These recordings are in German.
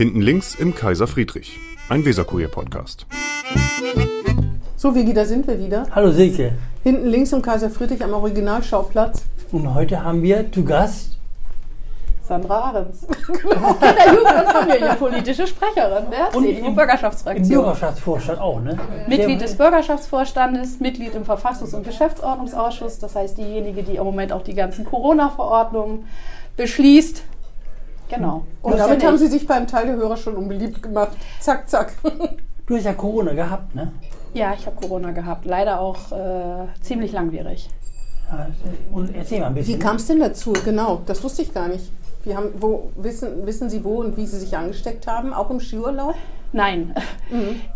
Hinten links im Kaiser Friedrich, ein Weserkurier-Podcast. So, Vigi, da sind wir wieder. Hallo Silke. Hinten links im Kaiser Friedrich am Originalschauplatz. Und heute haben wir zu Gast Sandra Ahrens. Kinder, Jugend und Familienpolitische Sprecherin der Und CDU im- im Bürgerschaftsfraktion. Bürgerschaftsvorstand auch, ne? Mitglied des Bürgerschaftsvorstandes, Mitglied im Verfassungs- und Geschäftsordnungsausschuss, das heißt diejenige, die im Moment auch die ganzen Corona-Verordnungen beschließt. Genau. Und damit bin haben. Sie sich beim Teil der Hörer schon unbeliebt gemacht. Zack, zack. Du hast ja Corona gehabt, ne? Ja, ich habe Corona gehabt. Leider auch äh, ziemlich langwierig. Ja, Und erzähl mal ein Wie bisschen. kam es denn dazu? Genau, das wusste ich gar nicht. Wir haben, wo, wissen, wissen Sie wo und wie Sie sich angesteckt haben? Auch im Skiurlaub? Nein,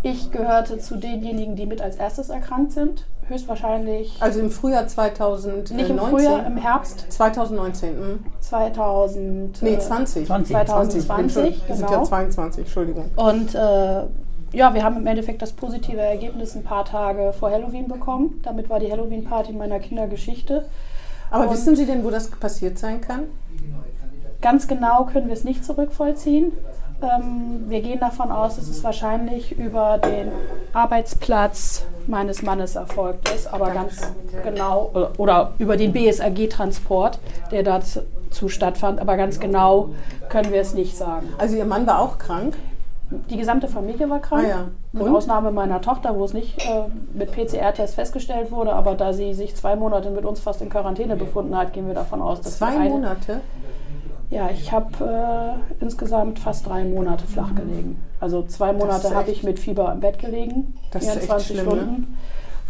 ich gehörte zu denjenigen, die mit als erstes erkrankt sind. Höchstwahrscheinlich Also im Frühjahr 2019? nicht im Frühjahr, im Herbst 2019. Hm. 2000. Nee, äh, 20. 20. 2020, Wir sind genau. ja 22, Entschuldigung. Und äh, ja, wir haben im Endeffekt das positive Ergebnis ein paar Tage vor Halloween bekommen. Damit war die Halloween-Party meiner Kinder Geschichte. Aber Und- wissen Sie denn, wo das passiert sein kann? Ganz genau können wir es nicht zurückvollziehen. Ähm, wir gehen davon aus, dass es wahrscheinlich über den Arbeitsplatz meines Mannes erfolgt ist, aber ganz genau, oder, oder über den BSAG-Transport, der dazu stattfand, aber ganz genau können wir es nicht sagen. Also Ihr Mann war auch krank? Die gesamte Familie war krank, Ah ja. mit? Ausnahme meiner Tochter, wo es nicht äh, mit PCR-Test festgestellt wurde, aber da sie sich zwei Monate mit uns fast in Quarantäne befunden hat, gehen wir davon aus, dass Zwei Monate? Ja, ich habe äh, insgesamt fast drei Monate flach gelegen. Also zwei Monate habe ich mit Fieber im Bett gelegen, Das ist echt 24 schlimm, ne? Stunden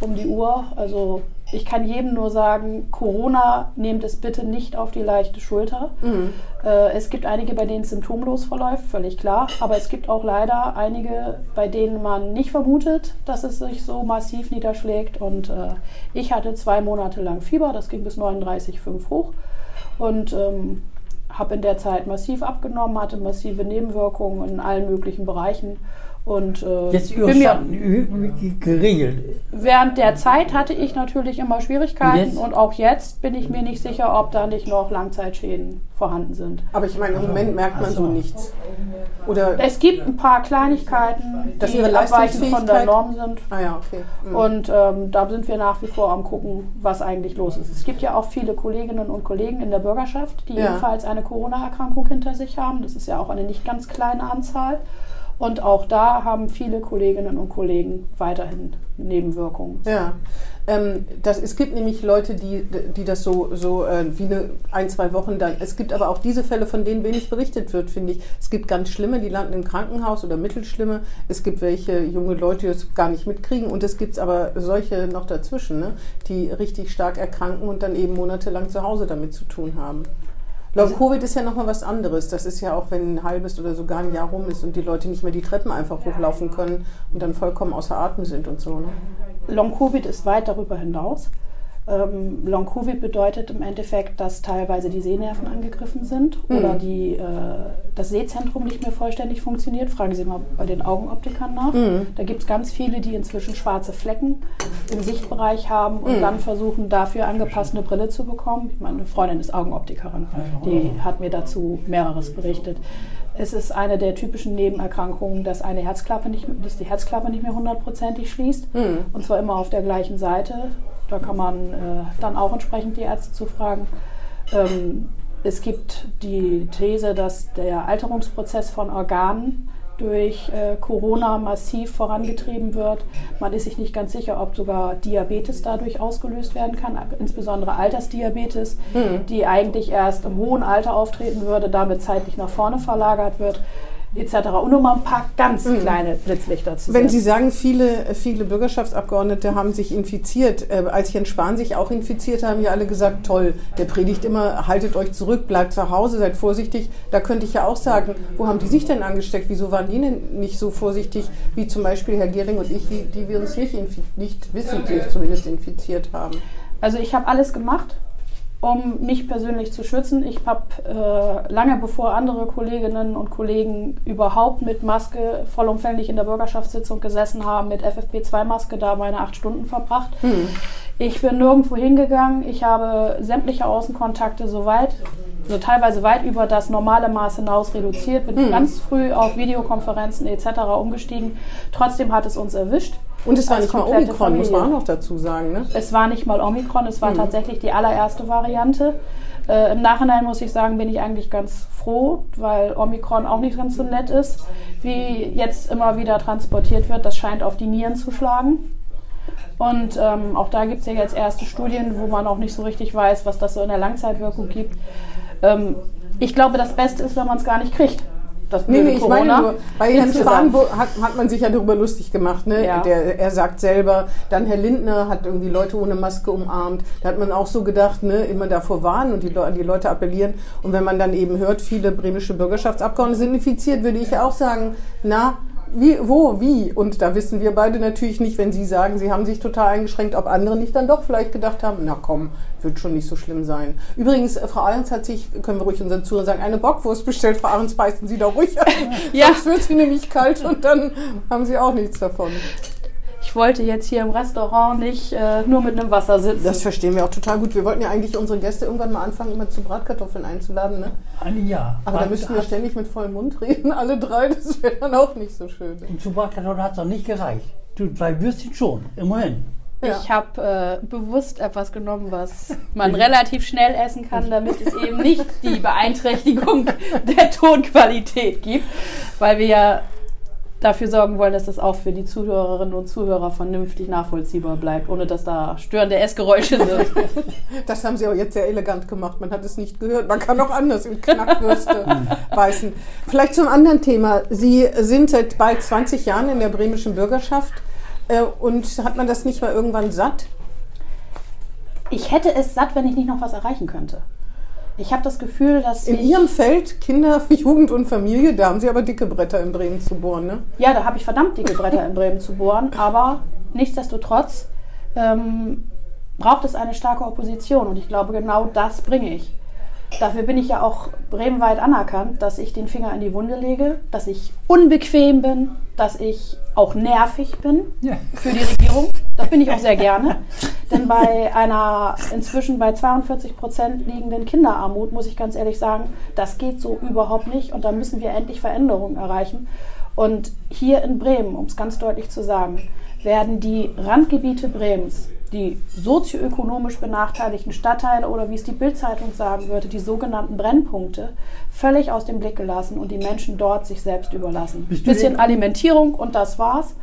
um die Uhr. Also ich kann jedem nur sagen, Corona nehmt es bitte nicht auf die leichte Schulter. Mhm. Äh, es gibt einige, bei denen es symptomlos verläuft, völlig klar. Aber es gibt auch leider einige, bei denen man nicht vermutet, dass es sich so massiv niederschlägt. Und äh, ich hatte zwei Monate lang Fieber, das ging bis 39,5 hoch. Und ähm, habe in der Zeit massiv abgenommen, hatte massive Nebenwirkungen in allen möglichen Bereichen. Und äh, Jetzt bin mir, überstanden, ü- ü- geregelt. während der Zeit hatte ich natürlich immer Schwierigkeiten Und jetzt? und auch jetzt bin ich mir nicht sicher, ob da nicht noch Langzeitschäden vorhanden sind. Aber ich meine, im Moment merkt man Ach so nichts. Oder, Es gibt ein paar Kleinigkeiten, Dass die ihre abweichend von der Norm sind. ah ja, okay. Mhm. Und ähm, da sind wir nach wie vor am gucken, was eigentlich los ist. Es gibt ja auch viele Kolleginnen und Kollegen in der Bürgerschaft, die Ja. ebenfalls eine Corona-Erkrankung hinter sich haben. Das ist ja auch eine nicht ganz kleine Anzahl. Und auch da haben viele Kolleginnen und Kollegen weiterhin Nebenwirkungen. Ja, ähm, das, es gibt nämlich Leute, die, die das so, so äh, wie ein, zwei Wochen dann. Es gibt aber auch diese Fälle, von denen wenig berichtet wird, finde ich. Es gibt ganz schlimme, die landen im Krankenhaus oder mittelschlimme. Es gibt welche junge Leute, die das gar nicht mitkriegen. Und es gibt aber solche noch dazwischen, ne, die richtig stark erkranken und dann eben monatelang zu Hause damit zu tun haben. Long-Covid ist ja nochmal was anderes. Das ist ja auch, wenn ein halbes oder sogar ein Jahr rum ist und die Leute nicht mehr die Treppen einfach hochlaufen können und dann vollkommen außer Atem sind und so. Ne? Long-Covid ist weit darüber hinaus. Ähm, Long-Covid bedeutet im Endeffekt, dass teilweise die Sehnerven angegriffen sind oder die, äh, das Sehzentrum nicht mehr vollständig funktioniert. Fragen Sie mal bei den Augenoptikern nach. Da gibt es ganz viele, die inzwischen schwarze Flecken im Sichtbereich haben und dann versuchen, dafür angepasste Brille zu bekommen. Meine Freundin ist Augenoptikerin. Die hat mir dazu mehreres berichtet. Es ist eine der typischen Nebenerkrankungen, dass eine Herzklappe nicht, dass die Herzklappe nicht mehr hundertprozentig schließt. Und zwar immer auf der gleichen Seite. Da kann man äh, dann auch entsprechend die Ärzte zu fragen. Ähm, es gibt die These, dass der Alterungsprozess von Organen durch äh, Corona massiv vorangetrieben wird. Man ist sich nicht ganz sicher, ob sogar Diabetes dadurch ausgelöst werden kann, insbesondere Altersdiabetes, die eigentlich erst im hohen Alter auftreten würde, damit zeitlich nach vorne verlagert wird, etc. Und nur mal ein paar ganz kleine Blitzlichter zu Wenn Sie sagen, viele, viele Bürgerschaftsabgeordnete haben sich infiziert, äh, als Jens Spahn sich auch infiziert, haben ja alle gesagt, toll, der predigt immer, haltet euch zurück, bleibt zu Hause, seid vorsichtig. Da könnte ich ja auch sagen, wo haben die sich denn angesteckt? Wieso waren die denn nicht so vorsichtig wie zum Beispiel Herr Gehring und ich, die, die wir uns nicht, nicht wissentlich zumindest infiziert haben? Also ich habe alles gemacht, um mich persönlich zu schützen. Ich habe äh, lange bevor andere Kolleginnen und Kollegen überhaupt mit Maske vollumfänglich in der Bürgerschaftssitzung gesessen haben, mit FFP2-Maske da meine acht Stunden verbracht. Ich bin nirgendwo hingegangen. Ich habe sämtliche Außenkontakte so weit, so teilweise weit über das normale Maß hinaus reduziert. Bin ganz früh auf Videokonferenzen etc. umgestiegen. Trotzdem hat es uns erwischt. Und es war Als nicht mal Omikron, muss man auch Familie. noch dazu sagen. Ne? Es war nicht mal Omikron, es war Mhm. tatsächlich die allererste Variante. Äh, Im Nachhinein muss ich sagen, bin ich eigentlich ganz froh, weil Omikron auch nicht ganz so nett ist, wie jetzt immer wieder transportiert wird. Das scheint auf die Nieren zu schlagen. Und ähm, auch da gibt es ja jetzt erste Studien, wo man auch nicht so richtig weiß, was das so in der Langzeitwirkung gibt. Ähm, ich glaube, das Beste ist, wenn man es gar nicht kriegt. Das Nee, blöde nee, ich meine Corona. nur, bei Herrn Insgesamt. Spahn hat, hat man sich ja darüber lustig gemacht. Ne? Ja. Der, er sagt selber, dann Herr Lindner hat irgendwie Leute ohne Maske umarmt. Da hat man auch so gedacht, ne, immer davor warnen und die, die Leute appellieren. Und wenn man dann eben hört, viele bremische Bürgerschaftsabgeordnete sind infiziert, würde ich auch sagen, na, wie, wo, wie? Und da wissen wir beide natürlich nicht, wenn Sie sagen, Sie haben sich total eingeschränkt, ob andere nicht dann doch vielleicht gedacht haben, na komm, wird schon nicht so schlimm sein. Übrigens, äh, Frau Ahrens hat sich, können wir ruhig unseren Zuhörern sagen, eine Bockwurst bestellt. Frau Ahrens, beißen Sie da ruhig an. Ja. Sonst wird sie nämlich kalt und dann haben Sie auch nichts davon. Ich wollte jetzt hier im Restaurant nicht äh, nur mit einem Wasser sitzen. Das verstehen wir auch total gut. Wir wollten ja eigentlich unsere Gäste irgendwann mal anfangen, immer zu Bratkartoffeln einzuladen. Ne? Ein Jahr. Aber da müssten wir ständig mit vollem Mund reden, alle drei. Das wäre dann auch nicht so schön. Und zu Bratkartoffeln hat es noch nicht gereicht. Du, zwei Würstchen schon, immerhin. Ja. Ich habe äh, bewusst etwas genommen, was man relativ schnell essen kann, damit es eben nicht die Beeinträchtigung der Tonqualität gibt, weil wir ja dafür sorgen wollen, dass das auch für die Zuhörerinnen und Zuhörer vernünftig nachvollziehbar bleibt, ohne dass da störende Essgeräusche sind. Das haben Sie auch jetzt sehr elegant gemacht. Man hat es nicht gehört. Man kann auch anders in Knackwürste beißen. Vielleicht zum anderen Thema. Sie sind seit bald 20 Jahren in der bremischen Bürgerschaft. Äh, Und hat man das nicht mal irgendwann satt? Ich hätte es satt, wenn ich nicht noch was erreichen könnte. Ich habe das Gefühl, dass In Ihrem Feld Kinder, Jugend und Familie, da haben Sie aber dicke Bretter in Bremen zu bohren, ne? Ja, da habe ich verdammt dicke Bretter in Bremen zu bohren, aber nichtsdestotrotz ähm, braucht es eine starke Opposition und ich glaube, genau das bringe ich. Dafür bin ich ja auch bremenweit anerkannt, dass ich den Finger in die Wunde lege, dass ich unbequem bin, dass ich auch nervig bin Ja. für die Regierung. Das bin ich auch sehr gerne. Denn bei einer inzwischen bei 42 Prozent liegenden Kinderarmut muss ich ganz ehrlich sagen, das geht so überhaupt nicht und da müssen wir endlich Veränderungen erreichen. Und hier in Bremen, um es ganz deutlich zu sagen, werden die Randgebiete Bremens, die sozioökonomisch benachteiligten Stadtteile oder wie es die Bildzeitung sagen würde, die sogenannten Brennpunkte, völlig aus dem Blick gelassen und die Menschen dort sich selbst überlassen. Du Bisschen Alimentierung und das war's.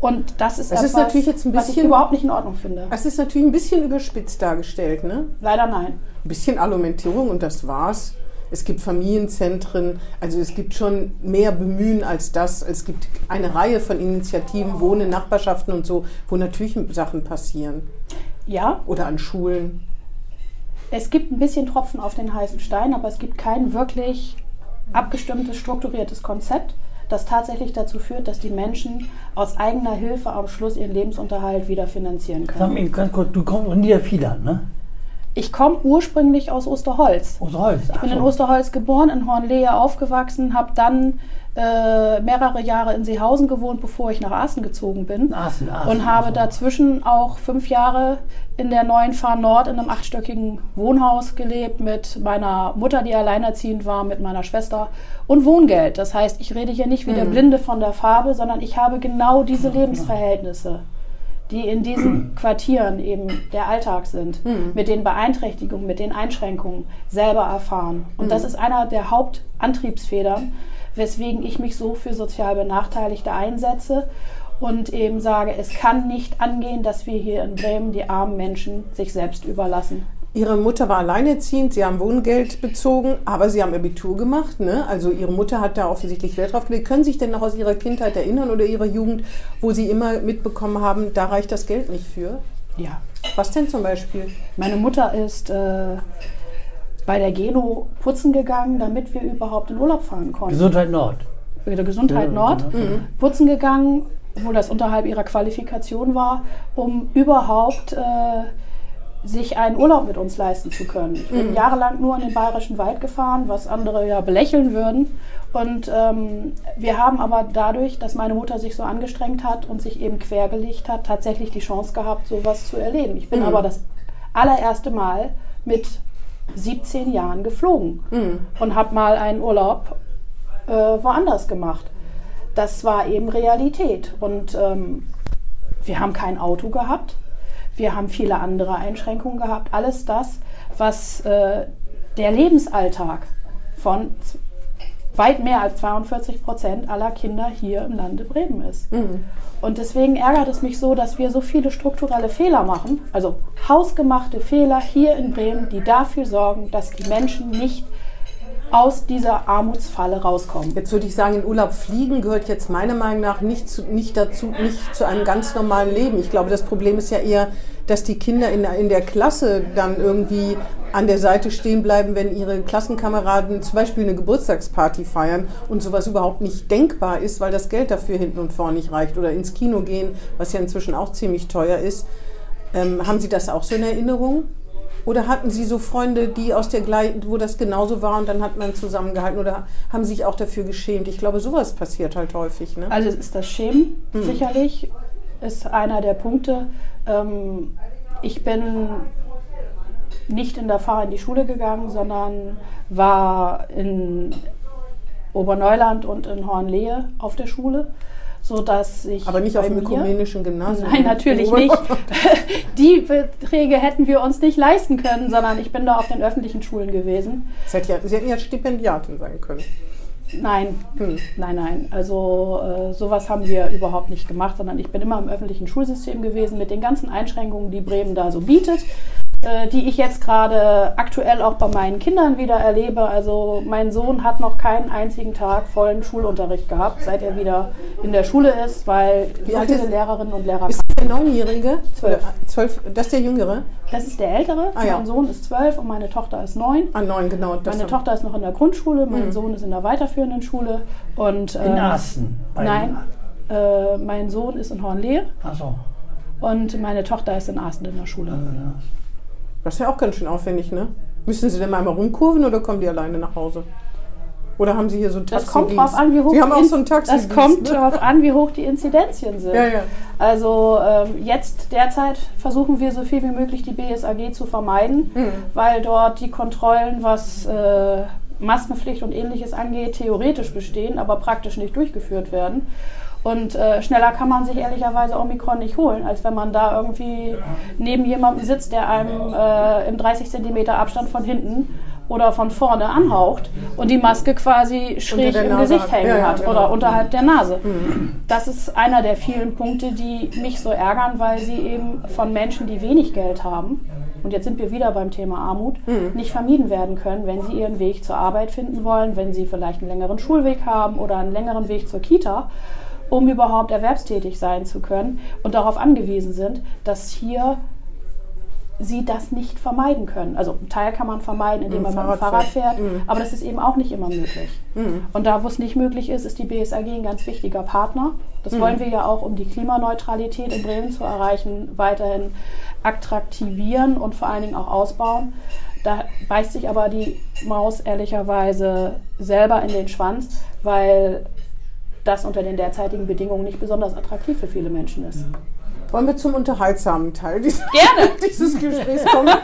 Und das ist Das ist etwas, natürlich jetzt ein was ich bisschen- überhaupt nicht in Ordnung finde. Es ist natürlich ein bisschen überspitzt dargestellt, ne? Leider nein. Ein bisschen Alimentierung und das war's. Es gibt Familienzentren, also es gibt schon mehr Bemühen als das. Es gibt eine Reihe von Initiativen, Wohnen, Nachbarschaften und so, wo natürlich Sachen passieren. Ja, Oder an Schulen. es gibt ein bisschen Tropfen auf den heißen Stein, aber es gibt kein wirklich abgestimmtes, strukturiertes Konzept, das tatsächlich dazu führt, dass die Menschen aus eigener Hilfe am Schluss ihren Lebensunterhalt wieder finanzieren Sag können. mal eben ganz kurz, du kommst aus Niederfiedern, ne? Ich komme ursprünglich aus Osterholz. Aus Holz. Ich bin in Osterholz geboren, in Hornlehe aufgewachsen, habe dann äh, mehrere Jahre in Seehausen gewohnt, bevor ich nach Aßen gezogen bin. Aßen, Aßen, und habe Aßen. dazwischen auch fünf Jahre in der neuen Fahr Nord in einem achtstöckigen Wohnhaus gelebt mit meiner Mutter, die alleinerziehend war, mit meiner Schwester und Wohngeld. Das heißt, ich rede hier nicht wie der Blinde von der Farbe, sondern ich habe genau diese Lebensverhältnisse, die in diesen Quartieren eben der Alltag sind, mit den Beeinträchtigungen, mit den Einschränkungen selber erfahren. Und das ist einer der Hauptantriebsfedern, weswegen ich mich so für sozial Benachteiligte einsetze und eben sage, es kann nicht angehen, dass wir hier in Bremen die armen Menschen sich selbst überlassen. Ihre Mutter war alleinerziehend, Sie haben Wohngeld bezogen, aber Sie haben Abitur gemacht. Ne? Also Ihre Mutter hat da offensichtlich Wert drauf gelegt. Können Sie sich denn noch aus Ihrer Kindheit erinnern oder Ihrer Jugend, wo Sie immer mitbekommen haben, da reicht das Geld nicht für? Ja. Was denn zum Beispiel? Meine Mutter ist äh, bei der Geno putzen gegangen, damit wir überhaupt in Urlaub fahren konnten. Gesundheit Nord. Bei der Gesundheit Ja, Nord genau. putzen gegangen, obwohl das unterhalb ihrer Qualifikation war, um überhaupt äh, sich einen Urlaub mit uns leisten zu können. Ich bin jahrelang nur in den Bayerischen Wald gefahren, was andere ja belächeln würden. Und ähm, wir haben aber dadurch, dass meine Mutter sich so angestrengt hat und sich eben quergelegt hat, tatsächlich die Chance gehabt, sowas zu erleben. Ich bin aber das allererste Mal mit 17 Jahren geflogen und habe mal einen Urlaub äh, woanders gemacht. Das war eben Realität. Und ähm, wir haben kein Auto gehabt. Wir haben viele andere Einschränkungen gehabt. Alles das, was äh, der Lebensalltag von weit mehr als 42 Prozent aller Kinder hier im Lande Bremen ist. Und deswegen ärgert es mich so, dass wir so viele strukturelle Fehler machen, also hausgemachte Fehler hier in Bremen, die dafür sorgen, dass die Menschen nicht aus dieser Armutsfalle rauskommen. Jetzt würde ich sagen, in Urlaub fliegen gehört jetzt meiner Meinung nach nicht, zu, nicht dazu, nicht zu einem ganz normalen Leben. Ich glaube, das Problem ist ja eher, dass die Kinder in, der- in der Klasse dann irgendwie an der Seite stehen bleiben, wenn ihre Klassenkameraden zum Beispiel eine Geburtstagsparty feiern und sowas überhaupt nicht denkbar ist, weil das Geld dafür hinten und vorne nicht reicht. Oder ins Kino gehen, was ja inzwischen auch ziemlich teuer ist. Ähm, haben Sie das auch so in Erinnerung? Oder hatten Sie so Freunde, die aus der gleichen, wo das genauso war und dann hat man zusammengehalten? Oder haben Sie sich auch dafür geschämt? Ich glaube, sowas passiert halt häufig. Ne? Also ist das Schämen sicherlich, ist einer der Punkte. Ähm, ich bin nicht in der Pfarre in die Schule gegangen, sondern war in Oberneuland und in Hornlehe auf der Schule, sodass ich Aber nicht auf dem ökumenischen Gymnasium. Nein, natürlich nicht. Die Beträge hätten wir uns nicht leisten können, sondern ich bin da auf den öffentlichen Schulen gewesen. Sie hätten ja Stipendiatin sein können. Nein, Hm. nein, nein. Also äh, sowas haben wir überhaupt nicht gemacht, sondern ich bin immer im öffentlichen Schulsystem gewesen mit den ganzen Einschränkungen, die Bremen da so bietet, äh, die ich jetzt gerade aktuell auch bei meinen Kindern wieder erlebe. Also mein Sohn hat noch keinen einzigen Tag vollen Schulunterricht gehabt, seit er wieder in der Schule ist, weil Wie so viele ist- Lehrerinnen und Lehrer Ist der Neunjährige? Zwölf. Oder Zwölf. Das ist der Jüngere? Das ist der Ältere. Ah, ja. Mein Sohn ist zwölf und meine Tochter ist neun. Ah, neun, genau. Das Meine Tochter ist noch in der Grundschule, mein Sohn ist in der weiterführenden Schule und In äh, Asten. bei- Nein, äh, mein Sohn ist in Hornlehe Ach so. und meine Tochter ist in Asten in der Schule. Das ist ja auch ganz schön aufwendig, ne? Müssen Sie denn mal einmal rumkurven oder kommen die alleine nach Hause? Oder haben Sie hier so einen Das Taxidienst? kommt drauf an, wie hoch Sie haben auch die- so einen Taxidienst. Das kommt ne? darauf an, wie hoch die Inzidenzien sind. Ja, ja. Also ähm, jetzt derzeit versuchen wir so viel wie möglich die BSAG zu vermeiden, Mhm. weil dort die Kontrollen, was äh, Maskenpflicht und ähnliches angeht, theoretisch bestehen, aber praktisch nicht durchgeführt werden. Und äh, schneller kann man sich ehrlicherweise Omikron nicht holen, als wenn man da irgendwie neben jemandem sitzt, der einem äh, im 30 Zentimeter Abstand von hinten oder von vorne anhaucht und die Maske quasi schräg im Gesicht hängen Ja, ja, hat genau. oder unterhalb der Nase. Das ist einer der vielen Punkte, die mich so ärgern, weil sie eben von Menschen, die wenig Geld haben, und jetzt sind wir wieder beim Thema Armut, nicht vermieden werden können, wenn sie ihren Weg zur Arbeit finden wollen, wenn sie vielleicht einen längeren Schulweg haben oder einen längeren Weg zur Kita, um überhaupt erwerbstätig sein zu können und darauf angewiesen sind, dass hier sie das nicht vermeiden können. Also einen Teil kann man vermeiden, indem man mit dem Fahrrad fährt. fährt, aber das ist eben auch nicht immer möglich. Und da, wo es nicht möglich ist, ist die BSAG ein ganz wichtiger Partner. Das wollen wir ja auch, um die Klimaneutralität in Bremen zu erreichen, weiterhin attraktivieren und vor allen Dingen auch ausbauen. Da beißt sich aber die Maus ehrlicherweise selber in den Schwanz, weil das unter den derzeitigen Bedingungen nicht besonders attraktiv für viele Menschen ist. Wollen wir zum unterhaltsamen Teil dieses, Gerne. dieses Gesprächs kommen?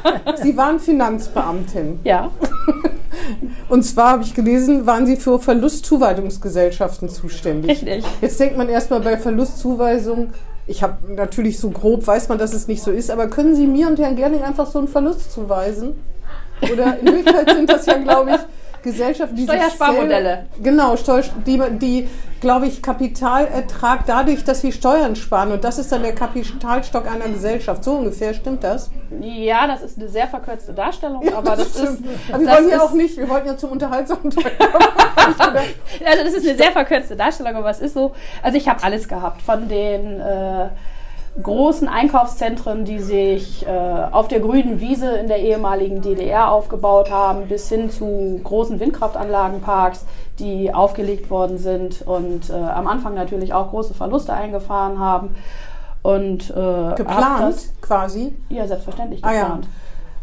Sie waren Finanzbeamtin. Ja, Und zwar habe ich gelesen, waren Sie für Verlustzuweisungsgesellschaften zuständig. richtig. Jetzt denkt man erstmal bei Verlustzuweisung, ich habe natürlich so grob, weiß man, dass es nicht so ist, aber können Sie mir und Herrn Gerling einfach so einen Verlust zuweisen? Oder in Wirklichkeit sind das ja, glaube ich, Gesellschaften, die Steuersparmodelle. Genau, Steu die, die glaube ich, Kapitalertrag dadurch, dass sie Steuern sparen. Und das ist dann der Kapitalstock einer Gesellschaft. So ungefähr, stimmt das? Ja, das ist eine sehr verkürzte Darstellung, aber das, ist. stimmt. Aber wir das wollen ja ist- auch nicht, wir wollten ja zum unterhaltsamen Teil. Also das ist eine sehr verkürzte Darstellung, aber es ist so. Also ich habe alles gehabt von den äh, großen Einkaufszentren, die sich äh, auf der grünen Wiese in der ehemaligen DDR aufgebaut haben, bis hin zu großen Windkraftanlagenparks, die aufgelegt worden sind und äh, am Anfang natürlich auch große Verluste eingefahren haben. Und äh, Geplant das, quasi. ja, selbstverständlich Ah, ja. geplant.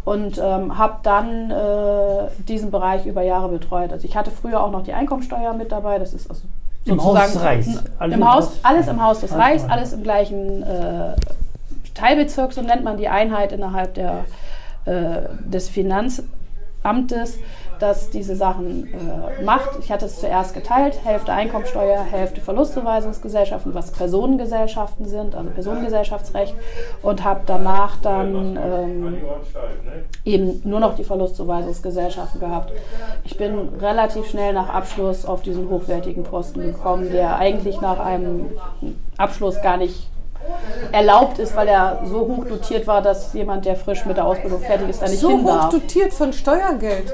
Und ähm, habe dann äh, diesen Bereich über Jahre betreut. Also ich hatte früher auch noch die Einkommensteuer mit dabei. Das ist also Im Haus des Reichs. Alles Im Haus, alles im Haus des Alles Reichs, alles im gleichen äh, Teilbezirk, so nennt man die Einheit innerhalb der, äh, des Finanzamtes, das diese Sachen äh, macht. Ich hatte es zuerst geteilt, Hälfte Einkommensteuer, Hälfte Verlustzuweisungsgesellschaften, was Personengesellschaften sind, also Personengesellschaftsrecht, und habe danach dann ähm, eben nur noch die Verlustzuweisungsgesellschaften gehabt. Ich bin relativ schnell nach Abschluss auf diesen hochwertigen Posten gekommen, der eigentlich nach einem Abschluss gar nicht erlaubt ist, weil er so hoch dotiert war, dass jemand, der frisch mit der Ausbildung fertig ist, da nicht So hin hoch darf. dotiert von Steuergeld.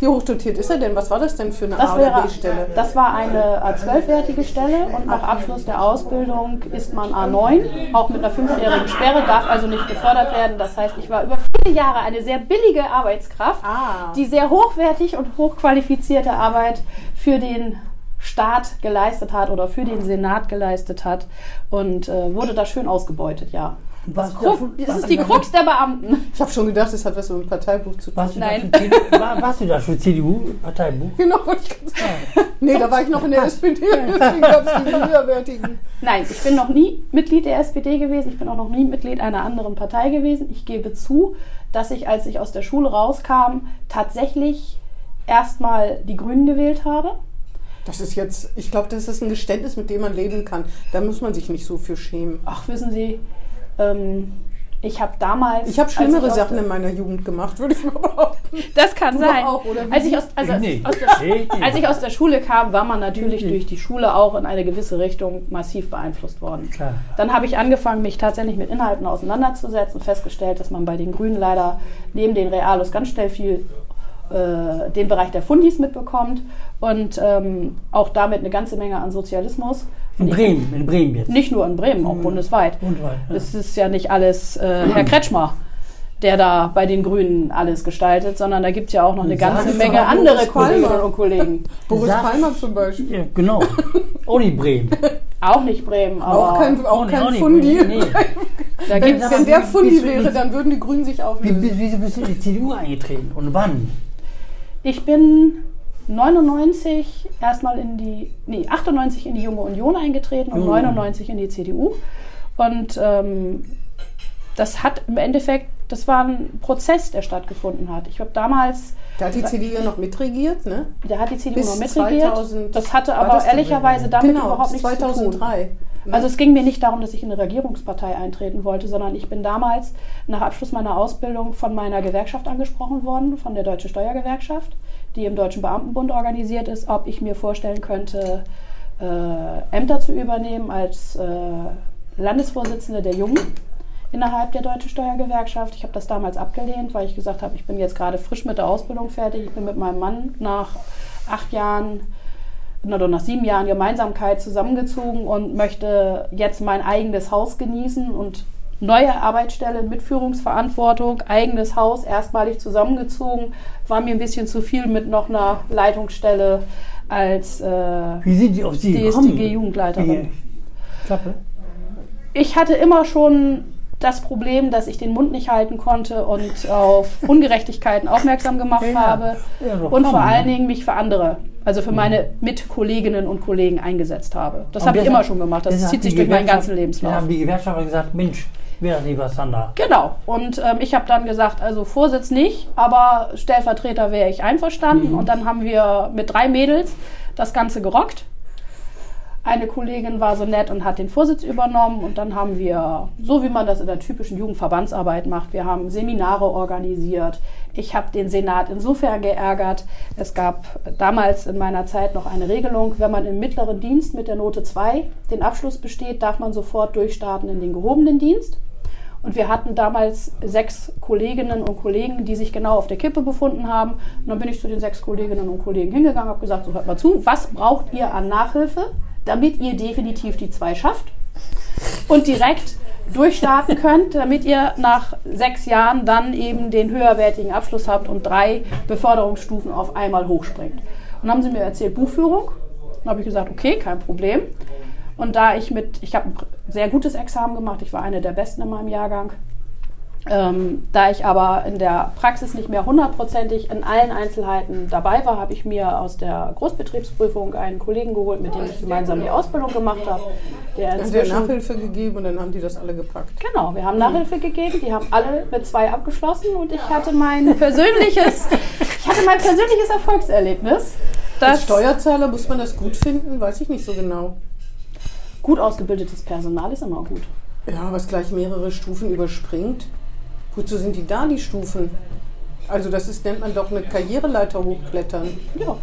Wie hoch dotiert ist er denn? Was war das denn für eine Das, A- oder B-Stelle? das war eine A12-wertige Stelle und nach Abschluss der Ausbildung ist man A9, auch mit einer fünfjährigen Sperre, darf also nicht befördert werden. Das heißt, ich war über viele Jahre eine sehr billige Arbeitskraft, Ah. die sehr hochwertig und hochqualifizierte Arbeit für den Staat geleistet hat oder für den Senat geleistet hat und äh, wurde da schön ausgebeutet, ja. Da Krux, das ist die da Krux der Beamten. Ich habe schon gedacht, das hat was mit dem Parteibuch zu tun. Warst du, da Nein. schon CDU, war, warst du da schon CDU, Parteibuch? Genau, wollte ich gerade sagen. Nee, da war ich noch in der SPD, deswegen gab es diesen höherwertigen. Nein, ich bin noch nie Mitglied der SPD gewesen. Ich bin auch noch nie Mitglied einer anderen Partei gewesen. Ich gebe zu, dass ich, als ich aus der Schule rauskam, tatsächlich erstmal die Grünen gewählt habe. Das ist jetzt, ich glaube, das ist ein Geständnis, mit dem man leben kann. Da muss man sich nicht so für schämen. Ach, wissen Sie, ähm, ich habe damals. Ich habe schlimmere aus Sachen in meiner Jugend gemacht, würde ich mal behaupten. Das kann Du sein. auch, oder? Als ich aus, also als, Nee. aus der, als ich aus der Schule kam, war man natürlich Nee. durch die Schule auch in eine gewisse Richtung massiv beeinflusst worden. Klar. Dann habe ich angefangen, mich tatsächlich mit Inhalten auseinanderzusetzen, festgestellt, dass man bei den Grünen leider neben den Realos ganz schnell viel äh, den Bereich der Fundis mitbekommt und ähm, auch damit eine ganze Menge an Sozialismus. In Bremen, in Bremen jetzt. Nicht nur in Bremen, auch bundesweit. Bundesweit, ja. Es ist ja nicht alles äh, Herr Kretschmer, der da bei den Grünen alles gestaltet, sondern da gibt es ja auch noch eine Sag ganze Menge andere Boris Kolleginnen Palmer. und Kollegen. Boris Sag- Palmer zum Beispiel. Ja, genau. Auch nicht Bremen. Auch nicht Bremen, aber Auch kein, auch kein nicht Fundi. Bremen. Nee. da Wenn- Wenn der Fundi wäre, dann würden die Grünen sich auflösen. wie, wieso bist du in die CDU eingetreten und wann? Ich bin 99 erstmal in die, nee, 98 in die Junge Union eingetreten und Junge. 99 in die CDU. Und ähm, das hat im Endeffekt, das war ein Prozess, der stattgefunden hat. Ich habe damals, Da hat die CDU ja noch mitregiert, ne? da hat die CDU Bis noch mitregiert. 2000 das hatte aber das ehrlicherweise damit genau, überhaupt nichts zu tun. 2003. Also es ging mir nicht darum, dass ich in eine Regierungspartei eintreten wollte, sondern ich bin damals nach Abschluss meiner Ausbildung von meiner Gewerkschaft angesprochen worden, von der Deutschen Steuergewerkschaft, die im Deutschen Beamtenbund organisiert ist, ob ich mir vorstellen könnte, äh, Ämter zu übernehmen als äh, Landesvorsitzende der Jungen innerhalb der Deutschen Steuergewerkschaft. Ich habe das damals abgelehnt, weil ich gesagt habe, ich bin jetzt gerade frisch mit der Ausbildung fertig. Ich bin mit meinem Mann nach acht Jahren oder nach sieben Jahren Gemeinsamkeit zusammengezogen und möchte jetzt mein eigenes Haus genießen und neue Arbeitsstelle mit Führungsverantwortung, eigenes Haus, erstmalig zusammengezogen, war mir ein bisschen zu viel mit noch einer Leitungsstelle als äh, Wie sind die auf Sie gekommen? DSTG-Jugendleiterin. Wie- Klappe. Ich hatte immer schon das Problem, dass ich den Mund nicht halten konnte und auf Ungerechtigkeiten aufmerksam gemacht Ja, habe Ja, und vor allen? Dingen mich für andere, also für meine Mitkolleginnen und Kollegen eingesetzt habe. Das habe ich immer schon gemacht. Das deshalb zieht sich durch meinen ganzen Lebenslauf. Dann haben die Gewerkschafter gesagt, Mensch, nicht was, Sandra? Genau. Und ähm, ich habe dann gesagt, also Vorsitz nicht, aber Stellvertreter wäre ich einverstanden. Und dann haben wir mit drei Mädels das Ganze gerockt. Eine Kollegin war so nett und hat den Vorsitz übernommen und dann haben wir, so wie man das in der typischen Jugendverbandsarbeit macht, wir haben Seminare organisiert. Ich habe den Senat insofern geärgert. Es gab damals in meiner Zeit noch eine Regelung, wenn man im mittleren Dienst mit der Note 2 den Abschluss besteht, darf man sofort durchstarten in den gehobenen Dienst. Und wir hatten damals sechs Kolleginnen und Kollegen, die sich genau auf der Kippe befunden haben. Und dann bin ich zu den sechs Kolleginnen und Kollegen hingegangen, habe gesagt, so hört mal zu, was braucht ihr an Nachhilfe, damit ihr definitiv die zwei schafft und direkt durchstarten könnt, damit ihr nach sechs Jahren dann eben den höherwertigen Abschluss habt und drei Beförderungsstufen auf einmal hochspringt. Und dann haben sie mir erzählt, Buchführung. Dann habe ich gesagt, okay, kein Problem. Und da ich mit, ich habe ein sehr gutes Examen gemacht, ich war eine der Besten in meinem Jahrgang. Ähm, da ich aber in der Praxis nicht mehr hundertprozentig in allen Einzelheiten dabei war, habe ich mir aus der Großbetriebsprüfung einen Kollegen geholt, mit dem ich gemeinsam die Ausbildung gemacht habe. Der Hat der Nachhilfe gegeben und dann haben die das alle gepackt. Genau, wir haben Nachhilfe gegeben, die haben alle mit zwei abgeschlossen und ich hatte mein persönliches, ich hatte mein persönliches Erfolgserlebnis. Als Steuerzahler muss man das gut finden, weiß ich nicht so genau. Gut ausgebildetes Personal ist immer gut. Ja, was gleich mehrere Stufen überspringt. Wozu sind die da, die Stufen? Also das ist, nennt man doch eine Karriereleiter hochklettern. Ja.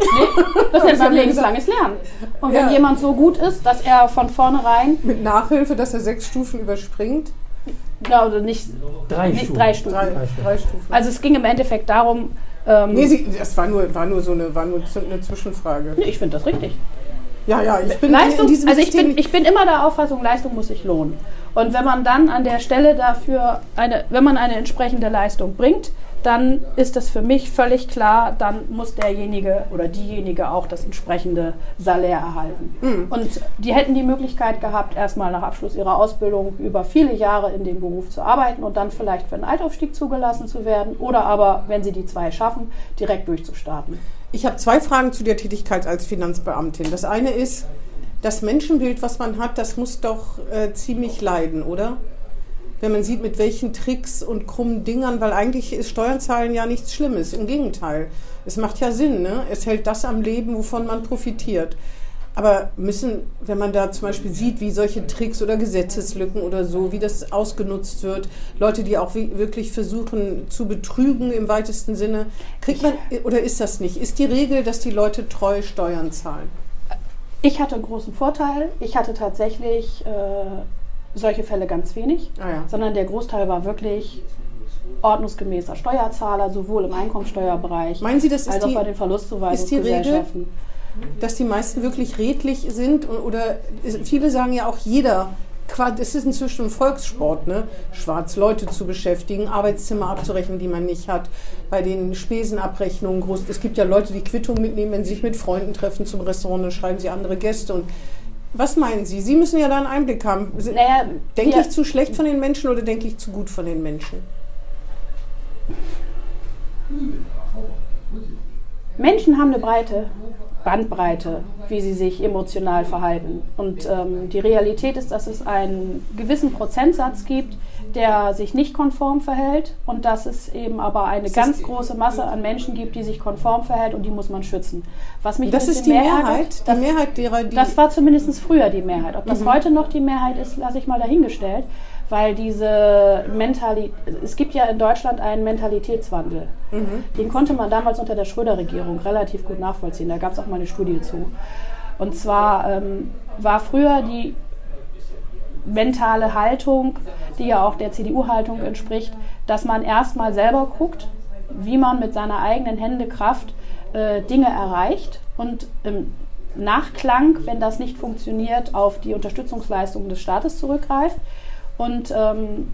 Nee, das nennt man lebenslanges Lernen. Und wenn Ja. jemand so gut ist, dass er von vornherein, Mit Nachhilfe, dass er sechs Stufen überspringt. ja, oder nicht, Drei nicht Stufen. drei Stufen. Drei, drei Stufen. Also es ging im Endeffekt darum, ähm, Nee, sie, das war nur, war nur so eine, war nur eine Zwischenfrage. nee, ich finde das richtig. Ja, ja, ich bin Leistung, in diesem also ich System bin, ich bin immer der Auffassung, Leistung muss sich lohnen. Und wenn man dann an der Stelle dafür eine, wenn man eine entsprechende Leistung bringt, dann ist das für mich völlig klar, dann muss derjenige oder diejenige auch das entsprechende Salär erhalten. Hm. Und die hätten die Möglichkeit gehabt, erstmal nach Abschluss ihrer Ausbildung über viele Jahre in dem Beruf zu arbeiten und dann vielleicht für einen Altaufstieg zugelassen zu werden oder aber, wenn sie die zwei schaffen, direkt durchzustarten. Ich habe zwei Fragen zu der Tätigkeit als Finanzbeamtin. Das eine ist, das Menschenbild, was man hat, das muss doch äh, ziemlich leiden, oder? Wenn man sieht, mit welchen Tricks und krummen Dingern, weil eigentlich ist Steuern zahlen ja nichts Schlimmes. Im Gegenteil. Es macht ja Sinn, ne? Es hält das am Leben, wovon man profitiert. Aber müssen, wenn man da zum Beispiel sieht, wie solche Tricks oder Gesetzeslücken oder so, wie das ausgenutzt wird, Leute, die auch wirklich versuchen zu betrügen im weitesten Sinne, kriegt man, oder ist das nicht? Ist die Regel, dass die Leute treu Steuern zahlen? Ich hatte einen großen Vorteil. Ich hatte tatsächlich äh, solche Fälle ganz wenig, Ah ja. sondern der Großteil war wirklich ordnungsgemäßer Steuerzahler, sowohl im Einkommensteuerbereich Meinen Sie, das ist als auch die- bei den ist die Regel? Dass die meisten wirklich redlich sind oder viele sagen ja auch jeder, es ist inzwischen ein Volkssport, ne? schwarz Leute zu beschäftigen, Arbeitszimmer abzurechnen, die man nicht hat, bei den Spesenabrechnungen groß. Es gibt ja Leute, die Quittung mitnehmen, wenn sie sich mit Freunden treffen zum Restaurant, dann schreiben sie andere Gäste. Und was meinen Sie? Sie müssen ja da einen Einblick haben. Naja, Denke ich zu schlecht von den Menschen oder denke ich zu gut von den Menschen? Menschen haben eine breite Bandbreite, wie sie sich emotional verhalten. Und ähm, die Realität ist, dass es einen gewissen Prozentsatz gibt, der sich nicht konform verhält und dass es eben aber eine ganz große Masse an Menschen gibt, die sich konform verhält und die muss man schützen. Was mich Das ist die mehr ärgert, Mehrheit, die das- Mehrheit derer, die. Das war zumindest früher die Mehrheit. Ob das Mhm. heute noch die Mehrheit ist, lasse ich mal dahingestellt, weil diese Mentalität, es gibt ja in Deutschland einen Mentalitätswandel. Mhm. Den konnte man damals unter der Schröder-Regierung relativ gut nachvollziehen. Da gab es auch mal eine Studie zu. Und zwar ähm, war früher die mentale Haltung, die ja auch der CDU-Haltung entspricht, dass man erstmal selber guckt, wie man mit seiner eigenen Händekraft äh, Dinge erreicht und im Nachklang, wenn das nicht funktioniert, auf die Unterstützungsleistungen des Staates zurückgreift. Und ähm,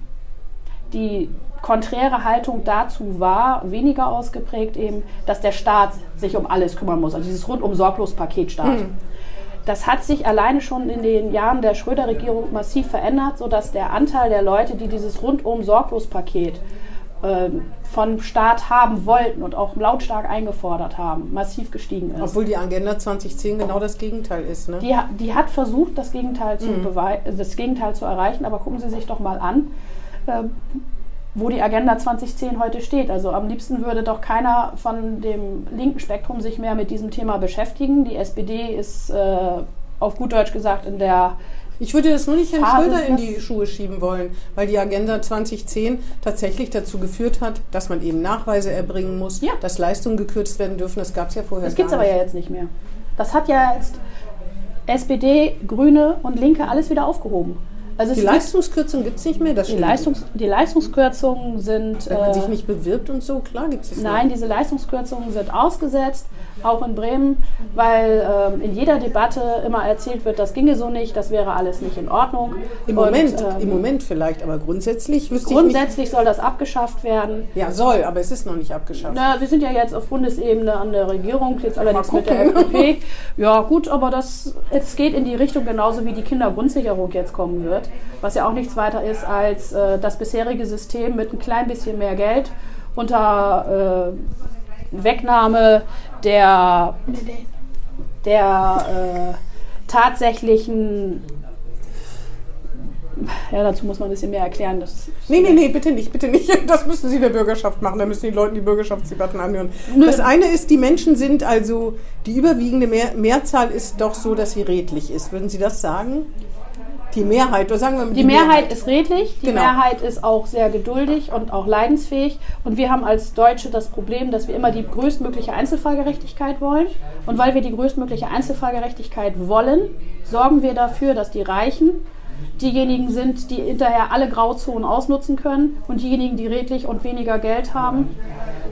die konträre Haltung dazu war weniger ausgeprägt eben, dass der Staat sich um alles kümmern muss. Also dieses rundum sorglos Paketstaat. Das hat sich alleine schon in den Jahren der Schröder-Regierung massiv verändert, sodass der Anteil der Leute, die dieses rundum sorglos Paket ähm, vom Staat haben wollten und auch lautstark eingefordert haben, massiv gestiegen ist. Obwohl die Agenda 2010 genau das Gegenteil ist. Ne? Die, die hat versucht, das Gegenteil, zu bewei- das Gegenteil zu erreichen, aber gucken Sie sich doch mal an, ähm, wo die Agenda 2010 heute steht. Also am liebsten würde doch keiner von dem linken Spektrum sich mehr mit diesem Thema beschäftigen. Die SPD ist äh, auf gut Deutsch gesagt in der Ich würde das nur nicht Herrn Phase, Schröder in das- die Schuhe schieben wollen, weil die Agenda 2010 tatsächlich dazu geführt hat, dass man eben Nachweise erbringen muss, Ja. dass Leistungen gekürzt werden dürfen. Das gab es ja vorher Das gibt es aber ja jetzt nicht mehr. Das hat ja jetzt SPD, Grüne und Linke alles wieder aufgehoben. Also Die es gibt- Leistungskürzung gibt es nicht mehr. Das die. Leistungs, die Leistungskürzungen sind. Wenn man äh, sich nicht bewirbt und so, klar gibt es es Nein, nicht. diese Leistungskürzungen sind ausgesetzt, auch in Bremen, weil ähm, in jeder Debatte immer erzählt wird, das ginge so nicht, das wäre alles nicht in Ordnung. Im Und, Moment, ähm, im Moment vielleicht, aber grundsätzlich wüsste ich Grundsätzlich soll das abgeschafft werden. Ja, soll, aber es ist noch nicht abgeschafft. Na, wir sind ja jetzt auf Bundesebene an der Regierung, jetzt allerdings mit der. FDP. Ja, gut, aber das, es geht in die Richtung genauso wie die Kindergrundsicherung jetzt kommen wird, was ja auch nichts weiter ist als äh, das bisherige System mit ein klein bisschen mehr Geld unter äh, Wegnahme der, der äh, tatsächlichen. Ja, dazu muss man ein bisschen mehr erklären. Das Nee, nee, nee, bitte nicht, bitte nicht. Das müssen Sie der Bürgerschaft machen. Da müssen die Leute die Bürgerschaftsdebatten anhören. Das eine ist, die Menschen sind also, die überwiegende Mehr Mehrzahl ist doch so, dass sie redlich ist. Würden Sie das sagen? Die Mehrheit, oder sagen wir mal Die Mehrheit ist redlich, die Genau. Mehrheit ist auch sehr geduldig und auch leidensfähig. Und wir haben als Deutsche das Problem, dass wir immer die größtmögliche Einzelfallgerechtigkeit wollen. Und weil wir die größtmögliche Einzelfallgerechtigkeit wollen, sorgen wir dafür, dass die Reichen diejenigen sind, die hinterher alle Grauzonen ausnutzen können. Und diejenigen, die redlich und weniger Geld haben,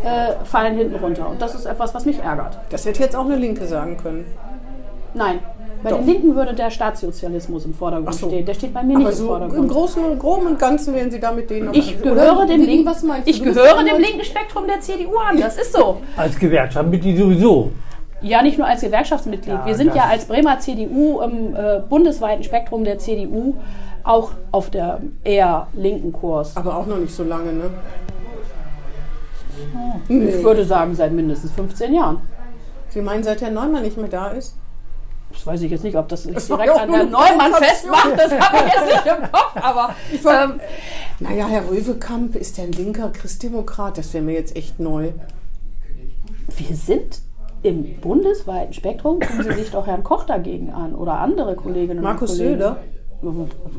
äh, fallen hinten runter. Und das ist etwas, was mich ärgert. Das hätte jetzt auch eine Linke sagen können. Nein. Bei Doch. den Linken würde der Staatssozialismus im Vordergrund so. stehen. Der steht bei mir nicht Aber im Vordergrund. im Großen und Groben und Ganzen wären Sie da mit denen Ich gehöre dem du? ich gehöre dem linken Spektrum der CDU an. Das ist so. Als Gewerkschaftsmitglied sowieso. Ja, nicht nur als Gewerkschaftsmitglied. Ja, Wir sind ja als Bremer CDU im äh, bundesweiten Spektrum der CDU auch auf der eher linken Kurs. Aber auch noch nicht so lange, ne? Ich würde sagen, seit mindestens 15 Jahren. Sie meinen, seit Herr Neumann nicht mehr da ist? Das weiß ich jetzt nicht, ob das Das direkt ja an Herrn Neumann festmacht. Das habe ich jetzt nicht im Kopf. Aber ähm, Naja, Herr Röwekamp ist ein linker Christdemokrat. Das wäre mir jetzt echt neu. wir sind im bundesweiten Spektrum. Gucken Sie sich doch Herrn Koch dagegen an oder andere Kolleginnen Markus und Kollegen. Söder?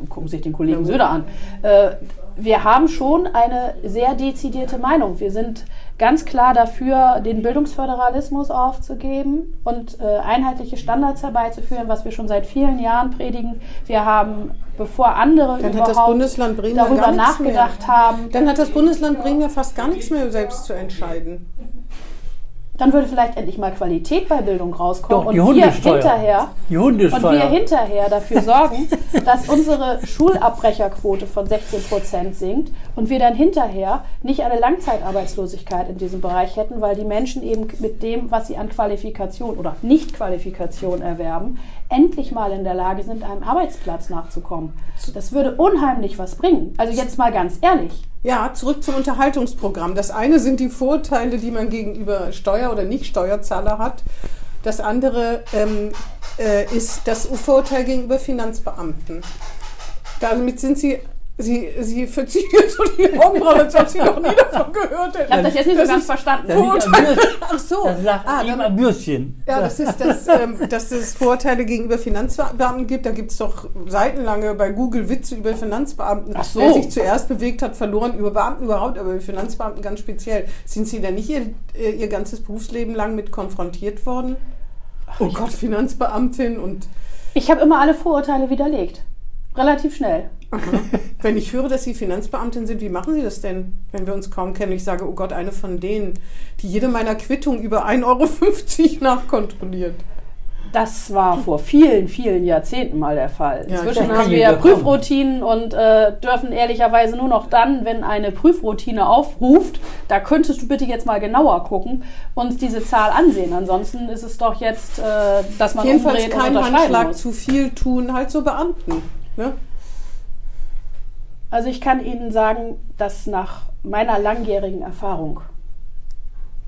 Gucken sich den Kollegen Söder an. Äh, wir haben schon eine sehr dezidierte Meinung. Wir sind ganz klar dafür, den Bildungsföderalismus aufzugeben und äh, einheitliche Standards herbeizuführen, was wir schon seit vielen Jahren predigen. Wir haben, bevor andere Dann überhaupt darüber nichts mehr. nachgedacht haben, Dann hat das Bundesland Bremen ja fast gar nichts mehr selbst zu entscheiden. Dann würde vielleicht endlich mal Qualität bei Bildung rauskommen Doch, und wir hinterher und wir hinterher dafür sorgen, dass unsere Schulabbrecherquote von 16 Prozent sinkt und wir dann hinterher nicht eine Langzeitarbeitslosigkeit in diesem Bereich hätten, weil die Menschen eben mit dem, was sie an Qualifikation oder Nicht-Qualifikation erwerben, endlich mal in der Lage sind, einem Arbeitsplatz nachzukommen. Das würde unheimlich was bringen. Also jetzt mal ganz ehrlich. Ja, zurück zum Unterhaltungsprogramm. Das eine sind die Vorteile, die man gegenüber Steuer- oder Nicht-Steuerzahler hat. Das andere ähm, äh, ist das Vorteil gegenüber Finanzbeamten. Damit sind sie, sie, sie verziehen jetzt so die Augenbrauen, als ob sie noch nie davon gehört hätten. Ich habe das jetzt nicht so ganz ist verstanden. Ach so. Das lag Ah, dann- am Würstchen. Ja, das ist, dass, ähm, dass es Vorteile gegenüber Finanzbeamten gibt. Da gibt es doch seitenlange bei Google Witze über Finanzbeamten. Ach so. Wer sich zuerst bewegt hat, verloren über Beamten überhaupt, aber über Finanzbeamten ganz speziell. Sind Sie da nicht Ihr, äh, Ihr ganzes Berufsleben lang mit konfrontiert worden? Oh Gott, Finanzbeamtin und Ich habe immer alle Vorurteile widerlegt. Relativ schnell. wenn ich höre, dass Sie Finanzbeamtin sind, wie machen Sie das denn, wenn wir uns kaum kennen? Ich sage, oh Gott, eine von denen, die jede meiner Quittung über 1,50 Euro nachkontrolliert. Das war vor vielen, vielen Jahrzehnten mal der Fall. Ja, Inzwischen haben wir kommen. Prüfroutinen und äh, dürfen ehrlicherweise nur noch dann, wenn eine Prüfroutine aufruft, da könntest du bitte jetzt mal genauer gucken, uns diese Zahl ansehen. Ansonsten ist es doch jetzt, äh, dass man Jedenfalls umdreht und kein unterschreiben Handschlag muss. zu viel tun, halt so Beamten. Ne? Also ich kann Ihnen sagen, dass nach meiner langjährigen Erfahrung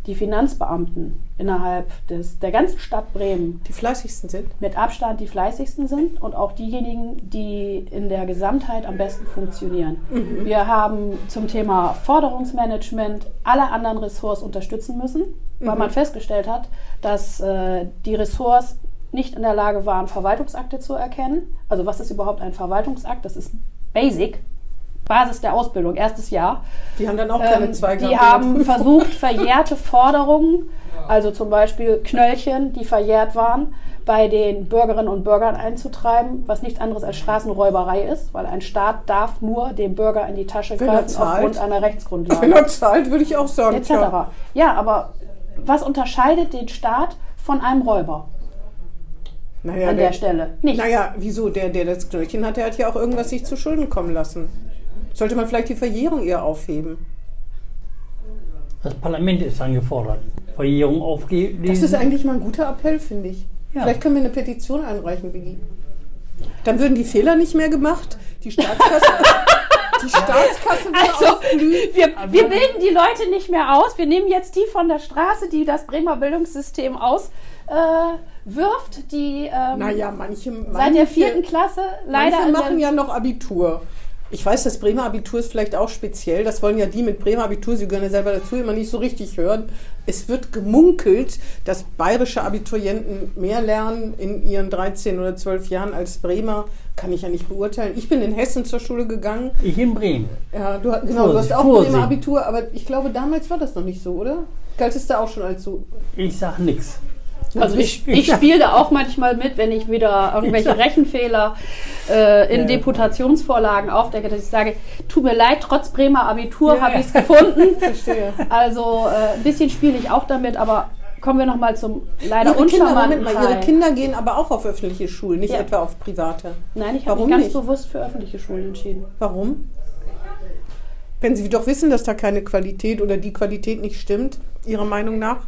die Finanzbeamten innerhalb des, der ganzen Stadt Bremen Die fleißigsten sind. mit Abstand die fleißigsten sind und auch diejenigen, die in der Gesamtheit am besten funktionieren. Wir haben zum Thema Forderungsmanagement alle anderen Ressorts unterstützen müssen, weil man festgestellt hat, dass äh, die Ressorts nicht in der Lage waren, Verwaltungsakte zu erkennen. Also was ist überhaupt ein Verwaltungsakt? Das ist Basic, Basis der Ausbildung, erstes Jahr. Die haben dann auch keine Ähm, zwei die haben versucht, verjährte Forderungen, also zum Beispiel Knöllchen, die verjährt waren, bei den Bürgerinnen und Bürgern einzutreiben, was nichts anderes als Straßenräuberei ist, weil ein Staat darf nur dem Bürger in die Tasche Wenn greifen zahlt. aufgrund einer Wenn Rechtsgrundlage er zahlt, würde ich auch sagen. etc. Ja, aber was unterscheidet den Staat von einem Räuber Naja, an der Stelle. Nichts. Naja, wieso? Der, der das Knöllchen hat, der hat ja auch irgendwas sich zu Schulden kommen lassen. Sollte man vielleicht die Verjährung eher aufheben? Das Parlament ist dann gefordert. Verjährung aufgeben. Das ist eigentlich mal ein guter Appell, finde ich. Ja. Vielleicht können wir eine Petition einreichen, Vicky. Dann würden die Fehler nicht mehr gemacht. Die Staatskasse, die Staatskasse Also, wir, wir bilden die Leute nicht mehr aus. Wir nehmen jetzt die von der Straße, die das Bremer Bildungssystem auswirft, äh, wirft, die ähm, Naja, manche, manche seit der vierten Klasse leider Manche machen ja noch Abitur. Ich weiß, das Bremer Abitur ist vielleicht auch speziell. Das wollen ja die mit Bremer Abitur, sie gehören ja selber dazu, immer nicht so richtig hören. Es wird gemunkelt, dass bayerische Abiturienten mehr lernen in ihren 13 oder 12 Jahren als Bremer. Kann ich ja nicht beurteilen. Ich bin in Hessen zur Schule gegangen. Ich in Bremen. Ja, du, genau, du hast auch Vorsicht. Bremer Abitur, aber ich glaube, damals war das noch nicht so, oder? Galtest du auch schon als so? Ich sag nix. Also ich, ich spiele da auch manchmal mit, wenn ich wieder irgendwelche Rechenfehler äh, in Ja. Deputationsvorlagen aufdecke, dass ich sage, tut mir leid, trotz Bremer Abitur Ja. habe ich es gefunden. Verstehe. Also äh, ein bisschen spiele ich auch damit, aber kommen wir nochmal zum leider Ihre Kinder, uncharmanten Moment mal, ihre. Kinder gehen aber auch auf öffentliche Schulen, nicht Ja. etwa auf private. Nein, ich habe mich ganz nicht? bewusst für öffentliche Schulen entschieden. Warum? Wenn Sie doch wissen, dass da keine Qualität oder die Qualität nicht stimmt, Ihrer Meinung nach?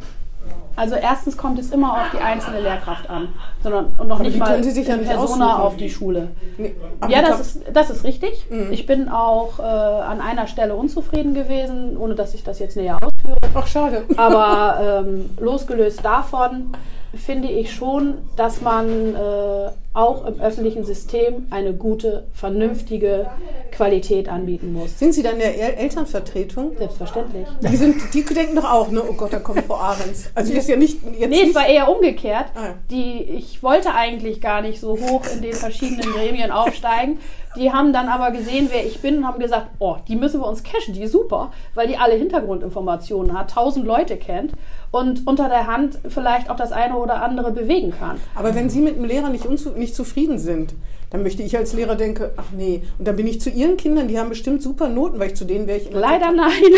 Also erstens kommt es immer auf die einzelne Lehrkraft an, sondern und noch Aber nicht die mal sich ja persona aussuchen. auf die Schule. Nee, Ja, das ist, das ist richtig. Mhm. Ich bin auch äh, an einer Stelle unzufrieden gewesen, ohne dass ich das jetzt näher ausführe. Ach, schade. Aber ähm, losgelöst davon finde ich schon, dass man äh, auch im öffentlichen System eine gute, vernünftige Qualität anbieten muss. Sind Sie dann der El Elternvertretung? Selbstverständlich. Die, sind, die denken doch auch, ne? Oh Gott, da kommt Frau Ahrens. Also die ist ja nicht jetzt Nee, es war eher umgekehrt. Ah, ja. Die, ich wollte eigentlich gar nicht so hoch in den verschiedenen Gremien aufsteigen. Die haben dann aber gesehen, wer ich bin und haben gesagt, oh, die müssen wir uns cashen, die ist super, weil die alle Hintergrundinformationen hat, tausend Leute kennt und unter der Hand vielleicht auch das eine oder andere bewegen kann. Aber wenn Sie mit dem Lehrer nicht, nicht zufrieden sind, dann möchte ich als Lehrer denken, ach nee. Und dann bin ich zu Ihren Kindern, die haben bestimmt super Noten, weil ich zu denen wäre ich Leider nein.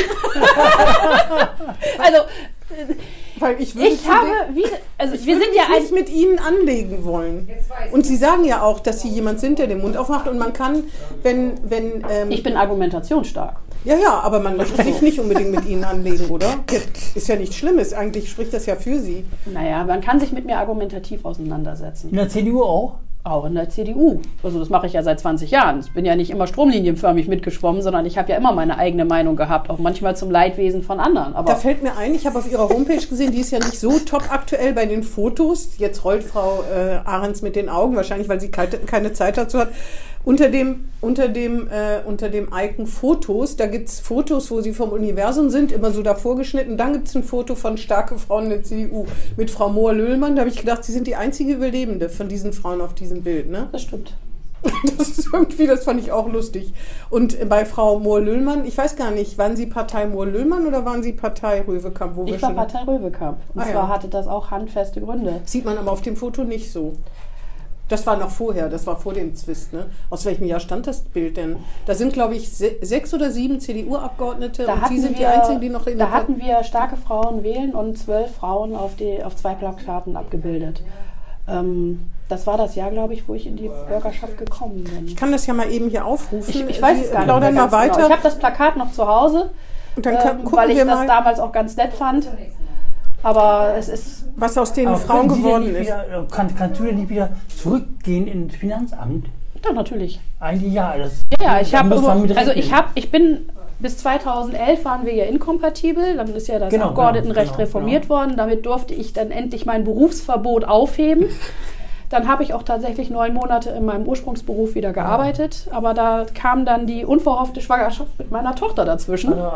also Weil ich würde ich habe, wie, also Ich wir würde sind ja nicht mit Ihnen anlegen wollen. Und Sie sagen ja auch, dass Sie jemand sind, der den Mund aufmacht. Und man kann, wenn, wenn, ähm, ich bin argumentationsstark. ja, ja, aber man möchte sich nicht unbedingt mit Ihnen anlegen, oder? Ist ja nichts Schlimmes. Eigentlich spricht das ja für Sie. Naja, man kann sich mit mir argumentativ auseinandersetzen. In der CDU auch? Auch in der CDU. Also das mache ich ja seit 20 Jahren. Ich bin ja nicht immer stromlinienförmig mitgeschwommen, sondern ich habe ja immer meine eigene Meinung gehabt, auch manchmal zum Leidwesen von anderen. Aber Da fällt mir ein, ich habe auf Ihrer Homepage gesehen, die ist ja nicht so top aktuell bei den Fotos. Jetzt rollt Frau äh, Ahrens mit den Augen, wahrscheinlich, weil sie keine, keine Zeit dazu hat. Unter dem, unter dem, äh, unter dem Icon Fotos, da gibt es Fotos, wo sie vom Universum sind, immer so davor geschnitten. Dann gibt es ein Foto von starke Frauen in der CDU mit Frau Mohr-Löhlmann. Da habe ich gedacht, sie sind die einzige Überlebende von diesen Frauen auf diesem Bild. Ne? das stimmt. Das ist irgendwie, das fand ich auch lustig. Und bei Frau Mohr-Löhlmann, ich weiß gar nicht, waren Sie Partei Mohr-Löhlmann oder waren Sie Partei Röwekamp? Wo wir Ich war Partei Röwekamp. Und Ah, ja. zwar hatte das auch handfeste Gründe. Sieht man aber auf dem Foto nicht so. Das war noch vorher, das war vor dem Zwist. Ne? Aus welchem Jahr stand das Bild denn? Da sind, glaube ich, se sechs oder sieben CDU-Abgeordnete und Sie sind die wir- Einzigen, die noch in Da hatten wir starke Frauen wählen und zwölf Frauen auf, die, auf zwei Plakaten abgebildet. Ähm, das war das Jahr, glaube ich, wo ich in die Bürgerschaft gekommen bin. Ich kann das ja mal eben hier aufrufen. Ich, ich weiß Sie es gar nicht. mehr mal genau. weiter. Ich habe das Plakat noch zu Hause, und dann ähm, weil ich das mal, damals auch ganz nett fand. Aber es ist was aus den Frauen geworden ist. Wieder, äh, kann, kannst du denn nicht wieder zurückgehen ins Finanzamt? doch natürlich. Eigentlich ja. Das, Ja, ich da habe also ich habe ich bin bis 2011 waren wir ja inkompatibel, dann ist ja das Genau, Abgeordnetenrecht genau, genau, reformiert worden, damit durfte ich dann endlich mein Berufsverbot aufheben. Dann habe ich auch tatsächlich neun Monate in meinem Ursprungsberuf wieder gearbeitet, aber da kam dann die unverhoffte Schwangerschaft mit meiner Tochter dazwischen. Also.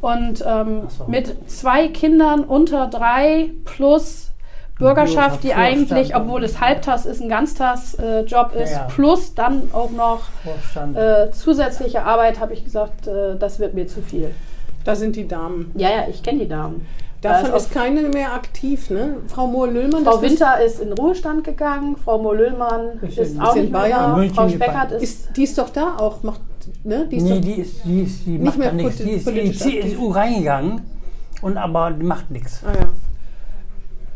Und ähm, so. mit zwei Kindern unter drei plus Bürgerschaft, die eigentlich, obwohl es Halbtags ist, ein Ganztagsjob ist, Ja, ja. plus dann auch noch äh, zusätzliche Arbeit, habe ich gesagt, äh, das wird mir zu viel. Da sind die Damen. Ja, ja, ich kenne die Damen. Davon Da ist keine mehr aktiv, ne? Frau Mohr-Löhlmann, Frau Winter ist in Ruhestand gegangen, Frau Mollöllmann Ist auch in nicht mehr Bayern. da, München Frau. Speckert ist, ist, die ist doch da auch, macht, ne? Die ist nee, doch, die ist, die ist, die Nicht macht mehr nichts. Die ist in die. CSU reingegangen und aber die macht nichts. ah, ja.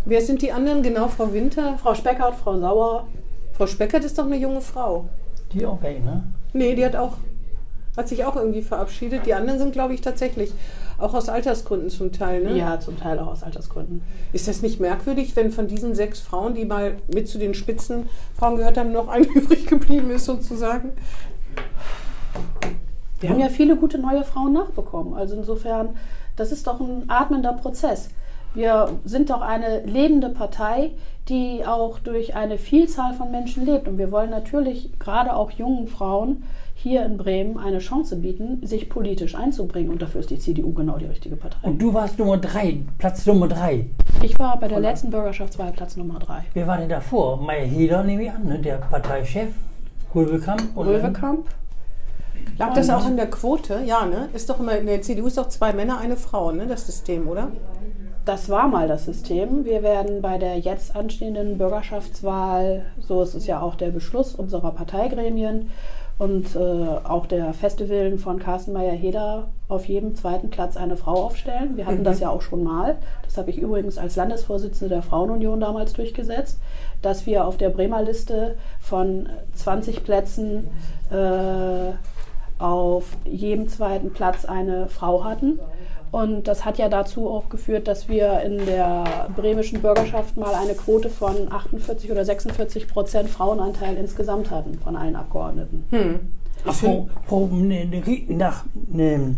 Wer sind die anderen? Genau, Frau Winter. Frau Speckert, Frau Sauer. Frau Speckert ist doch eine junge Frau. Die auch weg, ne? Nee, die hat auch, hat sich auch irgendwie verabschiedet. Die anderen sind, glaube ich, tatsächlich auch aus Altersgründen zum Teil. Ne? Ja, zum Teil auch aus Altersgründen. Ist das nicht merkwürdig, wenn von diesen sechs Frauen, die mal mit zu den Spitzenfrauen gehört haben, noch eine übrig geblieben ist sozusagen? Wir haben ja viele gute neue Frauen nachbekommen. Also insofern, das ist doch ein atmender Prozess. Wir sind doch eine lebende Partei, die auch durch eine Vielzahl von Menschen lebt. Und wir wollen natürlich gerade auch jungen Frauen hier in Bremen eine Chance bieten, sich politisch einzubringen. Und dafür ist die CDU genau die richtige Partei. Und du warst Nummer drei, Platz Nummer drei. Ich war bei der letzten Bürgerschaftswahl Platz Nummer drei. Wer war denn davor? Meier Heder, nehme ich an, ne? der Parteichef. Röwekamp. Röwekamp. Lag das auch an der Quote? Ja, ne? Ist doch immer, in der CDU ist doch zwei Männer, eine Frau, ne? Das System, oder? Das war mal das System. Wir werden bei der jetzt anstehenden Bürgerschaftswahl, so ist es ja auch der Beschluss unserer Parteigremien und äh, auch der Willen von Carsten Meyer-Heder, auf jedem zweiten Platz eine Frau aufstellen. Wir hatten das ja auch schon mal. Das habe ich übrigens als Landesvorsitzende der Frauenunion damals durchgesetzt, dass wir auf der Bremer Liste von 20 Plätzen äh, auf jedem zweiten Platz eine Frau hatten. Und das hat ja dazu auch geführt, dass wir in der bremischen Bürgerschaft mal eine Quote von 48 oder 46 Prozent Frauenanteil insgesamt hatten von allen Abgeordneten. Ach, Pro, pro, ne, ne, nach, ne,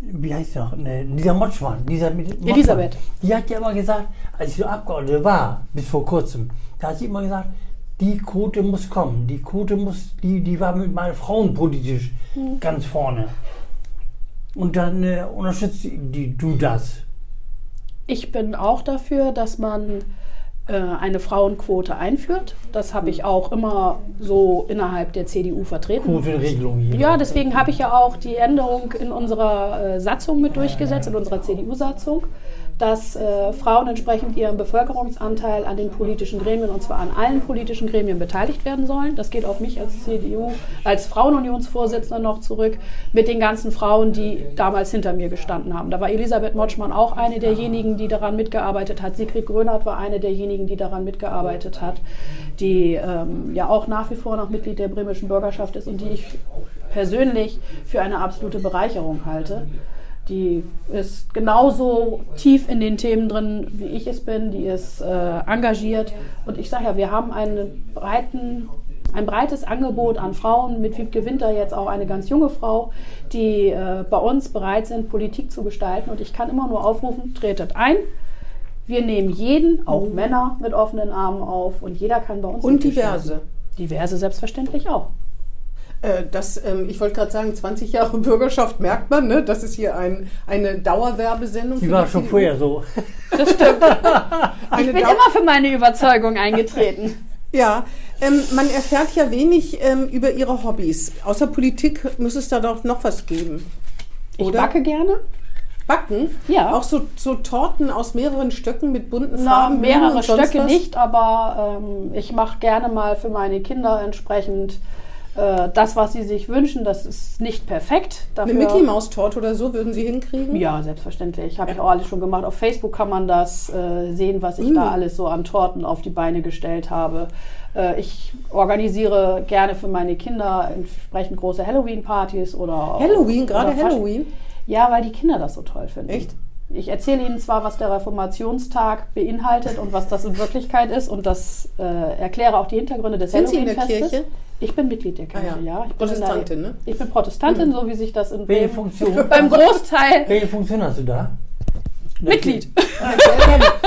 wie heißt sie noch? Ne, dieser Motschmann, dieser mit- Motschmann, Elisabeth. Die hat ja immer gesagt, als sie Abgeordnete war, bis vor kurzem, da hat sie immer gesagt, die Quote muss kommen. Die Quote muss, die, die war mit meinen Frauen politisch ganz vorne. Und dann äh, unterstützt die, du das. Ich bin auch dafür, dass man äh, eine Frauenquote einführt. Das habe ich auch immer so innerhalb der CDU vertreten. Quotenregelung hier. Ja, deswegen habe ich ja auch die Änderung in unserer äh, Satzung mit durchgesetzt, in unserer CDU-Satzung, dass äh, Frauen entsprechend ihrem Bevölkerungsanteil an den politischen Gremien, und zwar an allen politischen Gremien, beteiligt werden sollen. Das geht auf mich als CDU, als Frauenunionsvorsitzende noch zurück, mit den ganzen Frauen, die damals hinter mir gestanden haben. Da war Elisabeth Motschmann auch eine derjenigen, die daran mitgearbeitet hat. Sigrid Grönert war eine derjenigen, die daran mitgearbeitet hat, die ähm, ja auch nach wie vor noch Mitglied der bremischen Bürgerschaft ist und die ich persönlich für eine absolute Bereicherung halte. Die ist genauso tief in den Themen drin, wie ich es bin. Die ist äh, engagiert. Und ich sage ja, wir haben einen breiten, ein breites Angebot an Frauen. Mit Wiebke Winter jetzt auch eine ganz junge Frau, die äh, bei uns bereit sind, Politik zu gestalten. Und ich kann immer nur aufrufen, tretet ein. Wir nehmen jeden, auch Männer, mit offenen Armen auf. Und jeder kann bei uns Und diverse. Diverse selbstverständlich auch. Äh, Das, ähm, ich wollte gerade sagen, 20 Jahre Bürgerschaft merkt man, ne? Das ist hier ein, eine Dauerwerbesendung. Die war die schon CDU. vorher so. Eine Ich bin Dau- immer für meine Überzeugung eingetreten. Ja, ähm, man erfährt ja wenig ähm, über ihre Hobbys. Außer Politik muss es da doch noch was geben. Ich Oder? backe gerne. Backen? Ja. Auch so, so Torten aus mehreren Stöcken mit bunten Na, Farben? Mehrere und sonst Stöcke was? nicht, aber ähm, ich mache gerne mal für meine Kinder entsprechend äh, das, was sie sich wünschen. Das ist nicht perfekt. Eine Dafür, Mickey Maus Torte oder so würden Sie hinkriegen? Ja, selbstverständlich. Habe ich auch alles schon gemacht. Auf Facebook kann man das äh, sehen, was ich Mm. da alles so an Torten auf die Beine gestellt habe. Äh, ich organisiere gerne für meine Kinder entsprechend große Halloween-Partys oder Halloween, gerade Halloween. Ja, weil die Kinder das so toll finden. Echt? Ich erzähle Ihnen zwar, was der Reformationstag beinhaltet und was das in Wirklichkeit ist und das äh, erkläre auch die Hintergründe des Sind Sie in der. Kirche? Ich bin Mitglied der Kirche, Ah ja. ja. Ich bin Protestantin, in der, ne? Ich bin Protestantin, so wie sich das in Welche Bremen Funktion? beim Großteil Welche Funktion hast du da? Mitglied.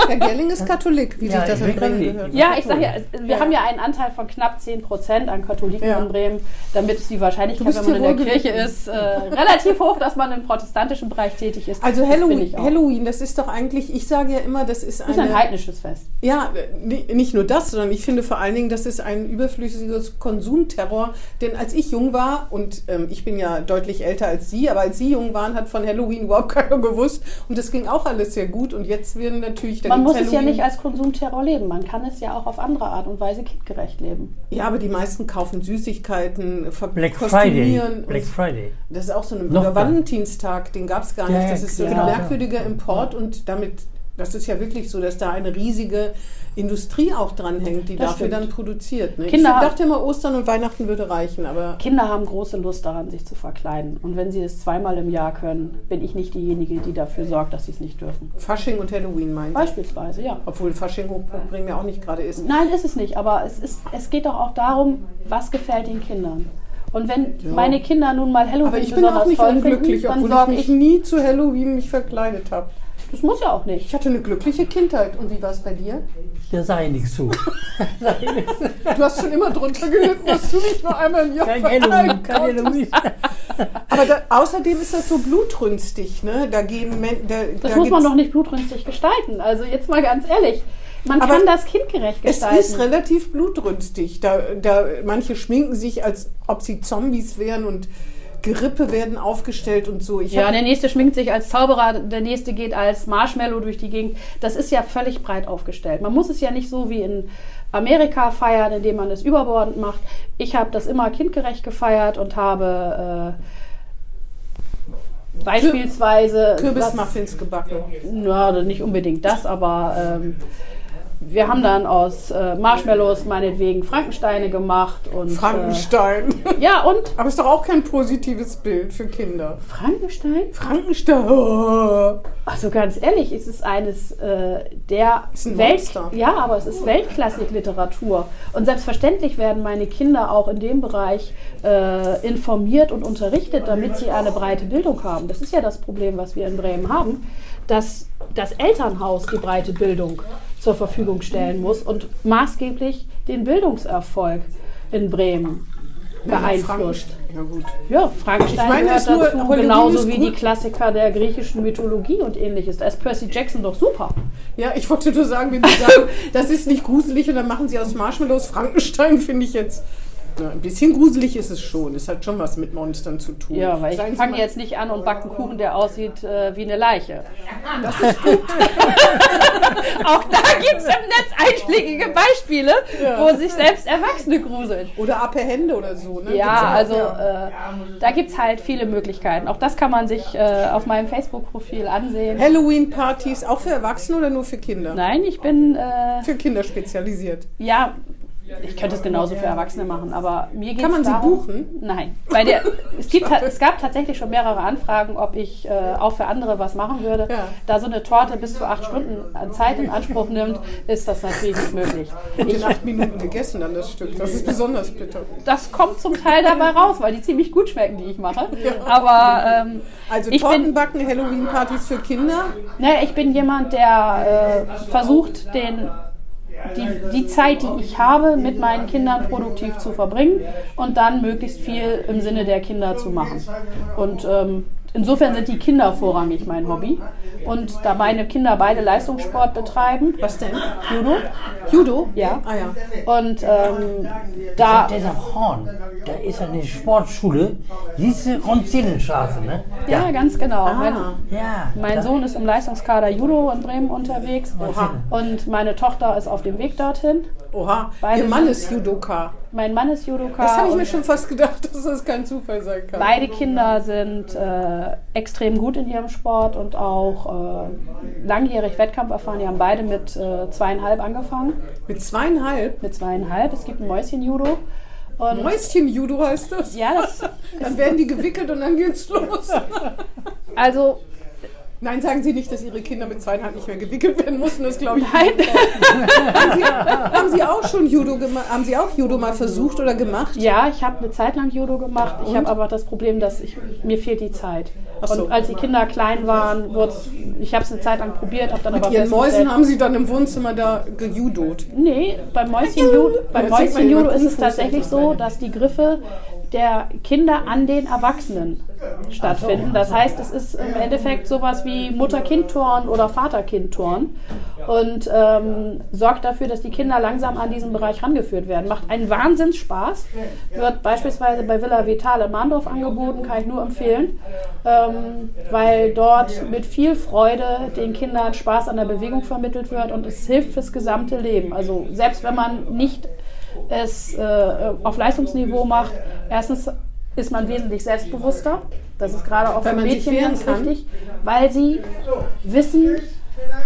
Herr Gerling ist Katholik, wie Ja, sich das in Bremen gehört. Ja, ich sage ja, wir Ja. haben ja einen Anteil von knapp 10 Prozent an Katholiken Ja. in Bremen, damit ist die Wahrscheinlichkeit, wenn man in der Kirche ist, äh, relativ hoch, dass man im protestantischen Bereich tätig ist. Also Das Halloween, das ist doch eigentlich, ich sage ja immer, das ist Das ist ein eine... heidnisches Fest. Ja, ni- nicht nur das, sondern ich finde vor allen Dingen, das ist ein überflüssiges Konsumterror. Denn als ich jung war, und ähm, ich bin ja deutlich älter als Sie, aber als Sie jung waren, hat von Halloween überhaupt keiner gewusst. Und das ging auch alles sehr gut. Und jetzt werden natürlich dann Man muss es ja nicht als Konsumterror leben. Man kann es ja auch auf andere Art und Weise kindgerecht leben. Ja, aber die meisten kaufen Süßigkeiten, Black Friday. Black und- Friday. Das ist auch so ein. Valentinstag, den gab es gar nicht. Das ist so ein genau. merkwürdiger Import und damit Das ist ja wirklich so, dass da eine riesige Industrie auch dran hängt, die Das dafür stimmt. dann produziert. Ne? Kinder- ich dachte immer, Ostern und Weihnachten würde reichen, aber Kinder haben große Lust daran, sich zu verkleiden. Und wenn sie es zweimal im Jahr können, bin ich nicht diejenige, die dafür sorgt, dass sie es nicht dürfen. Fasching und Halloween meint. Beispielsweise, ja. Obwohl Fasching hochbringen ja auch nicht gerade ist. Nein, ist es nicht. Aber es, ist, es geht doch auch darum, was gefällt den Kindern. Und wenn meine Kinder nun mal Halloween Aber ich bin besonders auch nicht toll unglücklich, finden, obwohl ich mich ich. nie zu Halloween mich verkleidet habe. Das muss ja auch nicht. Ich hatte eine glückliche Kindheit. Und wie war es bei dir? Da ich nichts zu. Du hast schon immer drunter gelitten, dass du nicht nur einmal im Jahr Kein Halloween, kein. Halloween. Aber da, außerdem ist das so blutrünstig, ne? Da gehen Men da, Das da muss man doch nicht blutrünstig gestalten. Also jetzt mal ganz ehrlich. Man Aber kann das kindgerecht Es gestalten. ist relativ blutrünstig. Da, da, manche schminken sich, als ob sie Zombies wären und Gerippe werden aufgestellt und so. Ich Ja, der nächste schminkt sich als Zauberer, der nächste geht als Marshmallow durch die Gegend. Das ist ja völlig breit aufgestellt. Man muss es ja nicht so wie in Amerika feiern, indem man es überbordend macht. Ich habe das immer kindgerecht gefeiert und habe äh, beispielsweise Kürbismuffins gebacken. Ja, nicht unbedingt das, aber ähm, wir haben dann aus äh, Marshmallows meinetwegen Frankensteine gemacht und Frankenstein. Äh, ja und Aber ist doch auch kein positives Bild für Kinder. Frankenstein? Frankenstein. Oh. Also ganz ehrlich, es ist eines äh, der Ist ein Welt Monster. ja, aber es ist Weltklassik-Literatur und selbstverständlich werden meine Kinder auch in dem Bereich äh, informiert und unterrichtet, damit sie eine breite Bildung haben. Das ist ja das Problem, was wir in Bremen haben, dass das Elternhaus die breite Bildung zur Verfügung stellen muss und maßgeblich den Bildungserfolg in Bremen beeinflusst. Ja gut. Ja, Frankenstein Ich meine, gehört nur- dazu, Halloween genauso wie die Klassiker der griechischen Mythologie und ähnliches. Da ist Percy Jackson doch super. Ja, ich wollte nur sagen, wenn Sie sagen, das ist nicht gruselig und dann machen Sie aus Marshmallows Frankenstein, finde ich jetzt. Na, ein bisschen gruselig ist es schon. Es hat schon was mit Monstern zu tun. Ja, weil ich Sagen fange jetzt nicht an und backe einen Kuchen, der aussieht äh, wie eine Leiche. Das ist gut. Auch da gibt es im Netz einschlägige Beispiele, wo sich selbst Erwachsene gruseln. Oder Apehände oder so. Ne? Ja, auch, also ja. äh, da gibt es halt viele Möglichkeiten. Auch das kann man sich äh, auf meinem Facebook-Profil ansehen. Halloween-Partys auch für Erwachsene oder nur für Kinder? Nein, ich bin, äh, Für Kinder spezialisiert. ja, ich könnte es genauso für Erwachsene machen, aber mir geht Kann man sie darum, buchen? Nein, weil der, es, gibt, es gab tatsächlich schon mehrere Anfragen, ob ich äh, auch für andere was machen würde. Ja. Da so eine Torte bis zu acht Stunden an Zeit in Anspruch nimmt, ist das natürlich nicht möglich. Und in Ich, acht Minuten gegessen dann das Stück. Das ist besonders bitter. das kommt zum Teil dabei raus, weil die ziemlich gut schmecken, die ich mache. Aber ähm, Also Tortenbacken, Halloween-Partys für Kinder. naja, ich bin jemand, der äh, versucht, den die, die Zeit, die ich habe, mit meinen Kindern produktiv zu verbringen und dann möglichst viel im Sinne der Kinder zu machen. Und ähm, insofern sind die Kinder vorrangig mein Hobby. Und da meine Kinder beide Leistungssport betreiben, Was denn? Judo, Judo? Ja. Ah ja. und ähm, da, Der ist am Horn. Da ist eine Sportschule. Diese Ronzinnenstraße, ne? ja, ganz genau. Mein, Ja. mein Sohn ist im Leistungskader Judo in Bremen unterwegs Oha. und meine Tochter ist auf dem Weg dorthin. Oha. Beide Ihr Mann ist Judoka. Mein Mann ist Judoka. Das habe ich mir schon fast gedacht, dass das kein Zufall sein kann. Beide Kinder sind äh, extrem gut in ihrem Sport und auch äh, langjährig Wettkampf erfahren. Die haben beide mit äh, zweieinhalb angefangen. Mit zweieinhalb. Mit zweieinhalb. Es gibt ein Mäuschen-Judo. Und Mäuschen-Judo heißt das. ja, das, Dann werden die gewickelt und dann geht's los. also Nein, sagen Sie nicht, dass Ihre Kinder mit zweieinhalb nicht mehr gewickelt werden mussten. Das glaube ich. nein, Haben Sie, haben Sie auch schon Judo gemacht? Haben Sie auch Judo mal versucht oder gemacht? ja, ich habe eine Zeit lang Judo gemacht. Ich habe aber das Problem, dass ich, mir fehlt die Zeit. So. Und als die Kinder klein waren, wurd's, ich habe es eine Zeit lang probiert, habe dann Mit aber Ihren Mäusen haben Sie dann im Wohnzimmer da gejudot. Nee, beim Mäuschen-Judo beim Ja, sieht man Mäuschen ist es tatsächlich so. dass die Griffe der Kinder an den Erwachsenen stattfinden. Das heißt, es ist im Endeffekt sowas wie Mutter-Kind-Turn oder Vater-Kind-Turn und ähm, sorgt dafür, dass die Kinder langsam an diesen Bereich rangeführt werden. Macht einen Wahnsinnsspaß. Wird beispielsweise bei Villa Vitale Mahndorf angeboten, kann ich nur empfehlen, ähm, weil dort mit viel Freude den Kindern Spaß an der Bewegung vermittelt wird und es hilft fürs gesamte Leben. Also selbst wenn man nicht es äh, auf Leistungsniveau macht, erstens ist man wesentlich selbstbewusster. Das ist gerade auch Weil für Mädchen ganz kann. wichtig, weil sie wissen,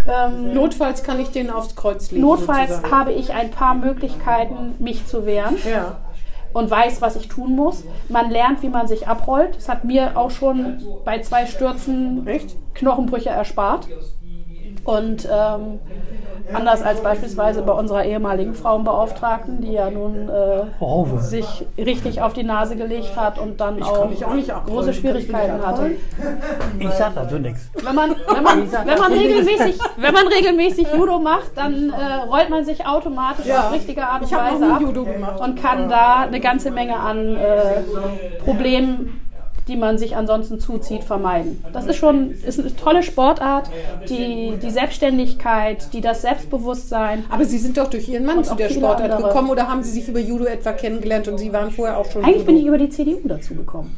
Ähm, Notfalls kann ich den aufs Kreuz legen. notfalls sozusagen. habe ich ein paar Möglichkeiten, mich zu wehren. Ja. und weiß, was ich tun muss. Man lernt, wie man sich abrollt. Das hat mir auch schon bei zwei Stürzen Echt? Knochenbrüche erspart. Und ähm, anders als beispielsweise bei unserer ehemaligen Frauenbeauftragten, die ja nun äh, Haufe. sich richtig auf die Nase gelegt hat und dann auch, auch große Schwierigkeiten hatte. Ich sag dazu nichts. Wenn man, wenn man, wenn man, regelmäßig, wenn man regelmäßig Judo macht, dann äh, rollt man sich automatisch Ja. auf richtige Art und Weise ab Judo gemacht. und kann da eine ganze Menge an äh, Problemen, die man sich ansonsten zuzieht, vermeiden. Das ist schon ist eine tolle Sportart, die, die Selbstständigkeit, die das Selbstbewusstsein. Aber Sie sind doch durch Ihren Mann zu der Sportart andere. gekommen oder haben Sie sich über Judo etwa kennengelernt und Sie waren vorher auch schon Eigentlich bin ich Judo? über die CDU dazu gekommen.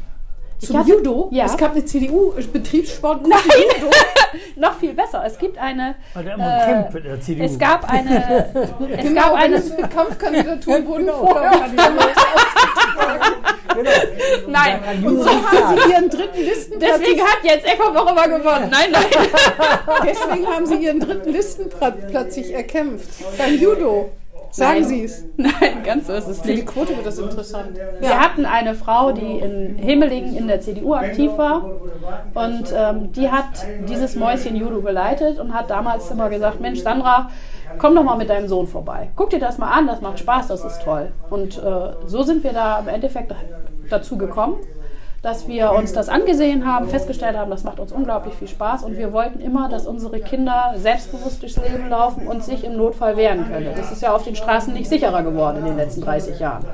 Zum hatte- Judo? Ja. Es gab eine CDU-Betriebssport. Nein, noch viel besser. Es gibt eine. Mit der CDU. Es gab eine. Es Genau, gab eine. Kampfkandidatur wurden Genau, Nein. Und so haben Sie Ihren dritten Listenplatz. Deswegen hat jetzt Echo Woche mal gewonnen. Nein, nein. Deswegen haben Sie Ihren dritten Listenplatz sich erkämpft. Beim Judo. Sagen Nein. Sie es. Nein, ganz so ist es Für die nicht. Quote wird das interessant. Wir hatten eine Frau, die in Himmelingen in der CDU aktiv war und ähm, die hat dieses Mäuschen Judo geleitet und hat damals immer gesagt, Mensch Sandra, komm doch mal mit deinem Sohn vorbei. Guck dir das mal an, das macht Spaß, das ist toll. Und äh, so sind wir da im Endeffekt dazu gekommen, dass wir uns das angesehen haben, festgestellt haben, das macht uns unglaublich viel Spaß und wir wollten immer, dass unsere Kinder selbstbewusst durchs Leben laufen und sich im Notfall wehren können. Das ist ja auf den Straßen nicht sicherer geworden in den letzten 30 Jahren.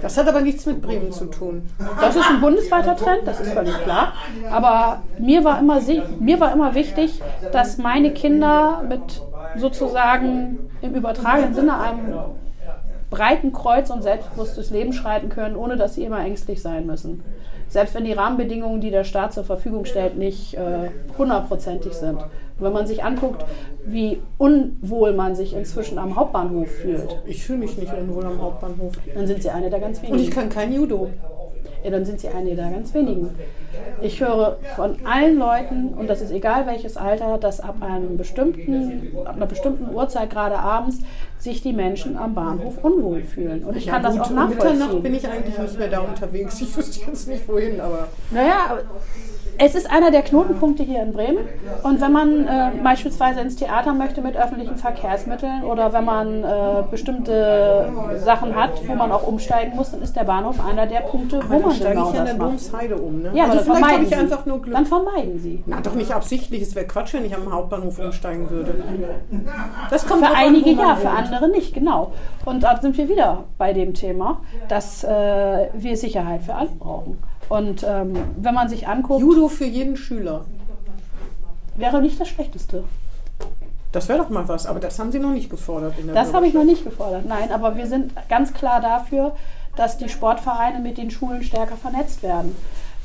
Das hat aber nichts mit Bremen zu tun. Das ist ein bundesweiter Trend, das ist völlig klar. Aber mir war immer, mir war immer wichtig, dass meine Kinder mit sozusagen im übertragenen Sinne einem breiten Kreuz und selbstbewusst durchs Leben schreiten können, ohne dass sie immer ängstlich sein müssen. Selbst wenn die Rahmenbedingungen, die der Staat zur Verfügung stellt, nicht äh, hundertprozentig sind. Und wenn man sich anguckt, wie unwohl man sich inzwischen am Hauptbahnhof fühlt, Ich fühle mich nicht unwohl am Hauptbahnhof. dann sind sie eine der ganz wenigen. Und ich kann kein Judo. Ja, dann sind sie eine der ganz wenigen. Ich höre von allen Leuten, und das ist egal welches Alter, dass ab, einem bestimmten, ab einer bestimmten Uhrzeit, gerade abends, sich die Menschen am Bahnhof unwohl fühlen. Und ich kann das gut, auch um Mitternacht nachvollziehen. bin ich eigentlich nicht mehr da unterwegs. Ich wüsste jetzt nicht wohin, aber Naja, es ist einer der Knotenpunkte hier in Bremen. Und wenn man äh, beispielsweise ins Theater möchte mit öffentlichen Verkehrsmitteln oder wenn man äh, bestimmte Sachen hat, wo man auch umsteigen muss, dann ist der Bahnhof einer der Punkte, wo man steige genau ich in der. Domsheide um. Ne? Ja, aber also dann vielleicht habe vermeiden ich einfach nur Glück. Dann vermeiden Sie. Na, doch nicht absichtlich. Es wäre Quatsch, wenn ich am Hauptbahnhof umsteigen würde. Das kommt Für an, einige man ja, für andere nicht, genau. Und da sind wir wieder bei dem Thema, dass äh, wir Sicherheit für alle brauchen. Und ähm, wenn man sich anguckt, Judo für jeden Schüler. wäre nicht das Schlechteste. Das wäre doch mal was, aber das haben Sie noch nicht gefordert. In der Das habe ich noch nicht gefordert. Nein, aber wir sind ganz klar dafür, dass die Sportvereine mit den Schulen stärker vernetzt werden.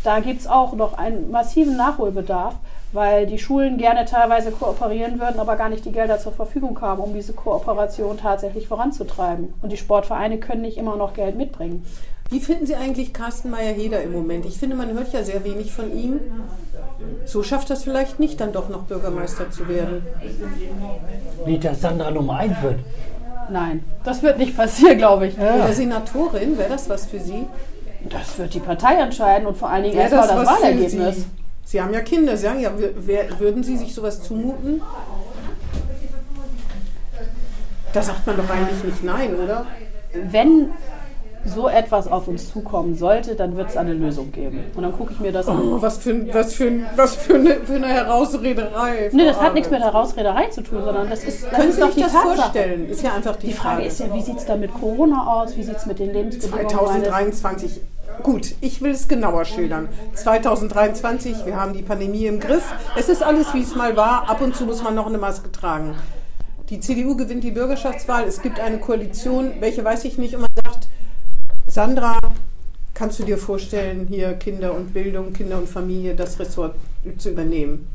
Da gibt es auch noch einen massiven Nachholbedarf, weil die Schulen gerne teilweise kooperieren würden, aber gar nicht die Gelder zur Verfügung haben, um diese Kooperation tatsächlich voranzutreiben. Und die Sportvereine können nicht immer noch Geld mitbringen. Wie finden Sie eigentlich Carsten Meyer-Heder im Moment? Ich finde, man hört ja sehr wenig von ihm. So schafft das vielleicht nicht, dann doch noch Bürgermeister zu werden. Nicht, dass Sandra Nummer 1 wird. Nein, das wird nicht passieren, glaube ich. Oder Senatorin, wäre das was für Sie? Das wird die Partei entscheiden und vor allen Dingen erstmal das, für Wahlergebnis. Sie? Sie haben ja Kinder, Sie sagen ja, wer, würden Sie sich sowas zumuten? Da sagt man doch eigentlich nicht nein, oder? Wenn so etwas auf uns zukommen sollte, dann wird es eine Lösung geben. Und dann gucke ich mir das an. Oh, was für, was für, was für, eine, für eine Herausrederei. Nee, das hat nichts mit. Herausrederei zu tun, sondern das ist, das Können ist Sie sich das Tatsache. vorstellen? Ist ja einfach die, Die Frage ist ja, wie sieht es da mit Corona aus? Wie sieht es mit den Lebensbedingungen meines 2023. Gut, ich will es genauer schildern. 2023, wir haben die Pandemie im Griff. Es ist alles, wie es mal war. Ab und zu muss man noch eine Maske tragen. Die CDU gewinnt die Bürgerschaftswahl. Es gibt eine Koalition, welche weiß ich nicht. Und man sagt, Sandra, kannst du dir vorstellen, hier Kinder und Bildung, Kinder und Familie, das Ressort zu übernehmen?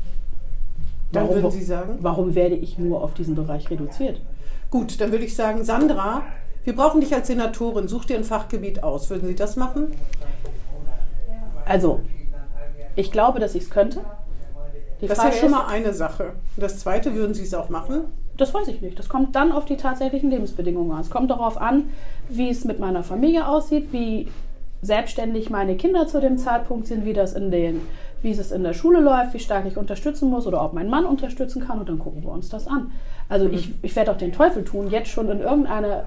Dann Warum- würden Sie sagen? Warum werde ich nur auf diesen Bereich reduziert? Gut, dann würde ich sagen, Sandra, wir brauchen dich als Senatorin. Such dir ein Fachgebiet aus. Würden Sie das machen? Also, ich glaube, dass ich es könnte. Die Das ist Frage ja schon ist- mal eine Sache. Und das zweite, würden Sie es auch machen? Das weiß ich nicht. Das kommt dann auf die tatsächlichen Lebensbedingungen an. Es kommt darauf an, wie es mit meiner Familie aussieht, wie selbstständig meine Kinder zu dem Zeitpunkt sind, wie das in den, wie es in der Schule läuft, wie stark ich unterstützen muss oder ob mein Mann unterstützen kann und dann gucken wir uns das an. Also ich, ich werde auch den Teufel tun, jetzt schon in irgendeiner,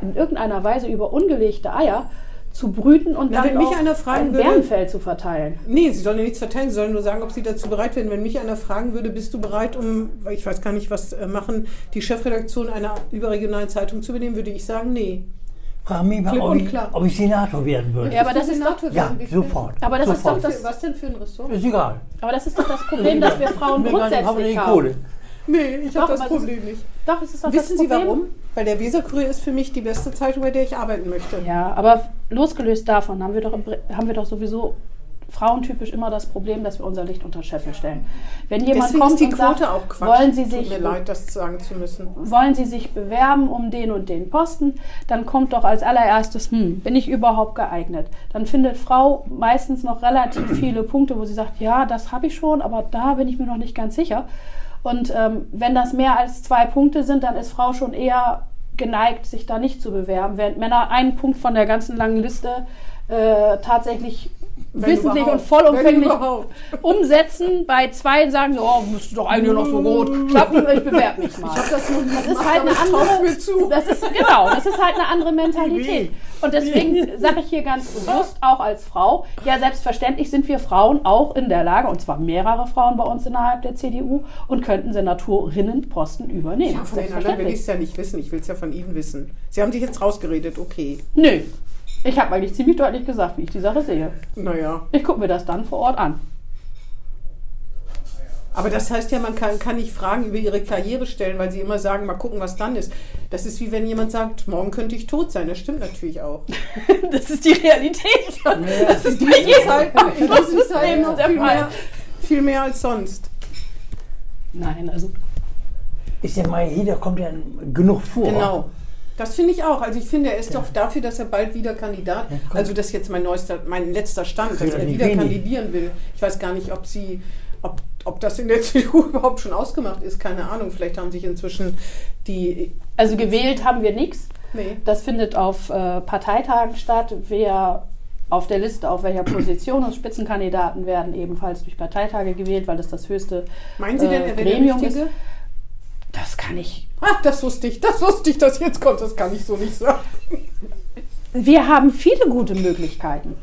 in irgendeiner Weise über ungelegte Eier zu brüten und Na, dann wenn mich einer fragen ein würde- Bärenfell zu verteilen. Nee, Sie sollen ja nichts verteilen, Sie sollen nur sagen, ob Sie dazu bereit wären. Wenn mich einer fragen würde, bist du bereit, um, ich weiß gar nicht, was äh, machen, die Chefredaktion einer überregionalen Zeitung zu übernehmen, würde ich sagen, nee. Frag mich mal, ob und ich, klar. ob ich Senator werden würde. Ja, aber das ist Senator Ja, sofort. Aber das ist sofort. doch das- Was denn für ein Ressort? Ist egal. Aber das ist doch das Problem, dass wir Frauen grundsätzlich die haben. Nee, ich habe das aber das- Problem nicht. Doch, es ist doch Wissen Sie Problem. warum? Weil der Weserkurier ist für mich die beste Zeitung, bei der ich arbeiten möchte. Ja, aber losgelöst davon haben wir doch, haben wir doch sowieso frauentypisch immer das Problem, dass wir unser Licht unter Scheffel stellen. Wenn jemand Deswegen kommt ist die und Quote sagt, auch Quatsch. wollen Sie Tut sich mir leid, das sagen zu müssen. wollen Sie sich bewerben um den und den Posten, dann kommt doch als allererstes, hm, bin ich überhaupt geeignet? Dann findet Frau meistens noch relativ viele Punkte, wo sie sagt, ja, das habe ich schon, aber da bin ich mir noch nicht ganz sicher. Und ähm, wenn das mehr als zwei Punkte sind, dann ist Frau schon eher geneigt, sich da nicht zu bewerben, während Männer einen Punkt von der ganzen langen Liste äh, tatsächlich Wenn wissentlich und vollumfänglich umsetzen. Bei zwei sagen oh, bist doch eigentlich noch so rot. Klappen, ich bewerbe mich mal. Das Das ist gemacht, halt aber eine andere. Das ist genau, das ist halt eine andere Mentalität. Und deswegen sage ich hier ganz bewusst, auch als Frau, ja selbstverständlich sind wir Frauen auch in der Lage, und zwar mehrere Frauen bei uns innerhalb der CDU und könnten Senatorinnenposten übernehmen. Ja, von den anderen will ich es ja nicht wissen. Ich will es ja von Ihnen wissen. Sie haben sich jetzt rausgeredet, okay. Nö, ich habe eigentlich ziemlich deutlich gesagt, wie ich die Sache sehe. Naja. Ich gucke mir das dann vor Ort an. Aber das heißt ja, man kann, kann nicht Fragen über ihre Karriere stellen, weil sie immer sagen, mal gucken, was dann ist. Das ist wie wenn jemand sagt, morgen könnte ich tot sein. Das stimmt natürlich auch. Das ist die Realität. Das ist In bei jedem Zeiten, in diesen Zeiten noch der viel Fall. mehr, viel mehr als sonst. Nein, also Ist ja mal, jeder kommt ja genug vor. Genau. Das finde ich auch. Also ich finde, er ist doch dafür, dass er bald wieder Kandidat, Ja, also das ist jetzt mein neuester, mein letzter Stand, dass Ja, er wieder wenig. kandidieren will. Ich weiß gar nicht, ob sie, ob, ob das in der CDU überhaupt schon ausgemacht ist, keine Ahnung. Vielleicht haben sich inzwischen die, Also gewählt haben wir nichts. nee, Das findet auf äh, Parteitagen statt. Wer auf der Liste auf welcher Position und Spitzenkandidaten werden ebenfalls durch Parteitage gewählt, weil das das höchste meinen Sie denn, äh, er wäre der Gremium Richtige? ist. Das kann ich. Ah, das wusste ich, das wusste ich, dass jetzt kommt, das kann ich so nicht sagen. Wir haben viele gute Möglichkeiten.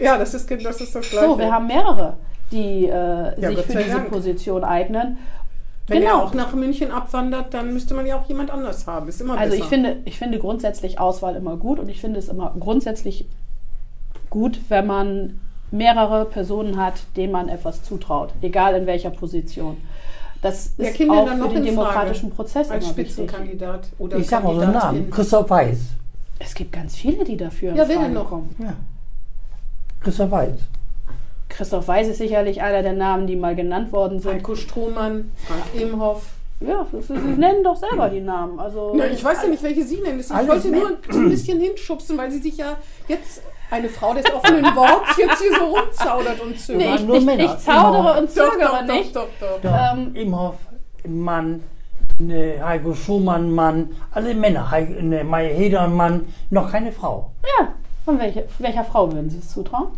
Ja, das ist, das ist das Gleiche. So, wir haben mehrere, die äh, Ja, sich für diese Dank. Position eignen. Wenn Genau. er auch nach München abwandert, dann müsste man ja auch jemand anders haben. Ist immer Also besser. ich finde, ich finde grundsätzlich Auswahl immer gut und ich finde es immer grundsätzlich gut, wenn man mehrere Personen hat, denen man etwas zutraut, egal in welcher Position. Das Wer ist auch dann für noch den in Frage demokratischen Prozess als immer wichtig. Spitzenkandidat oder Ich sag mal so einen Namen. Christoph Weiß. Es gibt ganz viele, die dafür Ja, wer denn noch? kommen. Ja. Christoph Weiß. Christoph Weiß ist sicherlich einer der Namen, die mal genannt worden sind. Heiko Strohmann, Frank Imhoff. Ja, Sie nennen doch selber die Namen. Also Na, ich weiß ja nicht, welche Sie nennen. Ich wollte nur so ein bisschen hinschubsen, weil Sie sich ja jetzt eine Frau des offenen Worts jetzt hier so rumzaudert und zögert. Nee, ich, nur ich, Männer. ich zaudere Immer. und zögere nicht. Doch, doch, doch. Ähm, Imhoff, Mann, ne, Heiko Schumann, Mann, alle Männer. Heiko, ne, Maya Heder, Mann, noch keine Frau. Ja, und welche, welcher Frau würden Sie es zutrauen?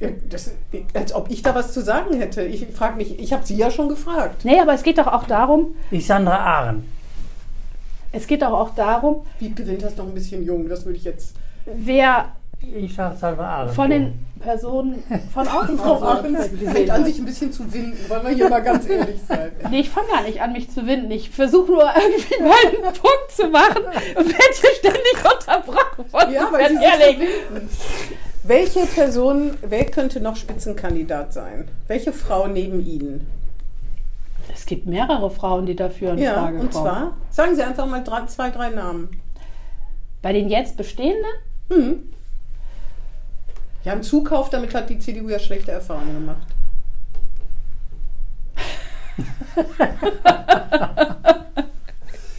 Ja, das, als ob ich da was zu sagen hätte. Ich frage mich, ich habe Sie ja schon gefragt. Nee, aber es geht doch auch darum, Ich Sandra Ahren. es geht doch auch darum, Wie gewinnt das noch ein bisschen jung? Das würde ich jetzt. wer Ich sag Sandra Ahren. von den Personen von außen Frau Ahrens fängt an, sich ein bisschen zu winden. Wollen wir hier mal ganz ehrlich sein. Nee, ich fange gar nicht an, mich zu winden. Ich versuche nur irgendwie mal einen Punkt zu machen und werde hier ständig unterbrochen von Ja, weil Sie winden. Welche Person, wer könnte noch Spitzenkandidat sein? Welche Frau neben Ihnen? Es gibt mehrere Frauen, die dafür in Ja, Frage und kommen. zwar, sagen Sie einfach mal drei, zwei, drei Namen. Bei den jetzt bestehenden? Hm. Ja, einen Zukauf, damit hat die CDU ja schlechte Erfahrungen gemacht.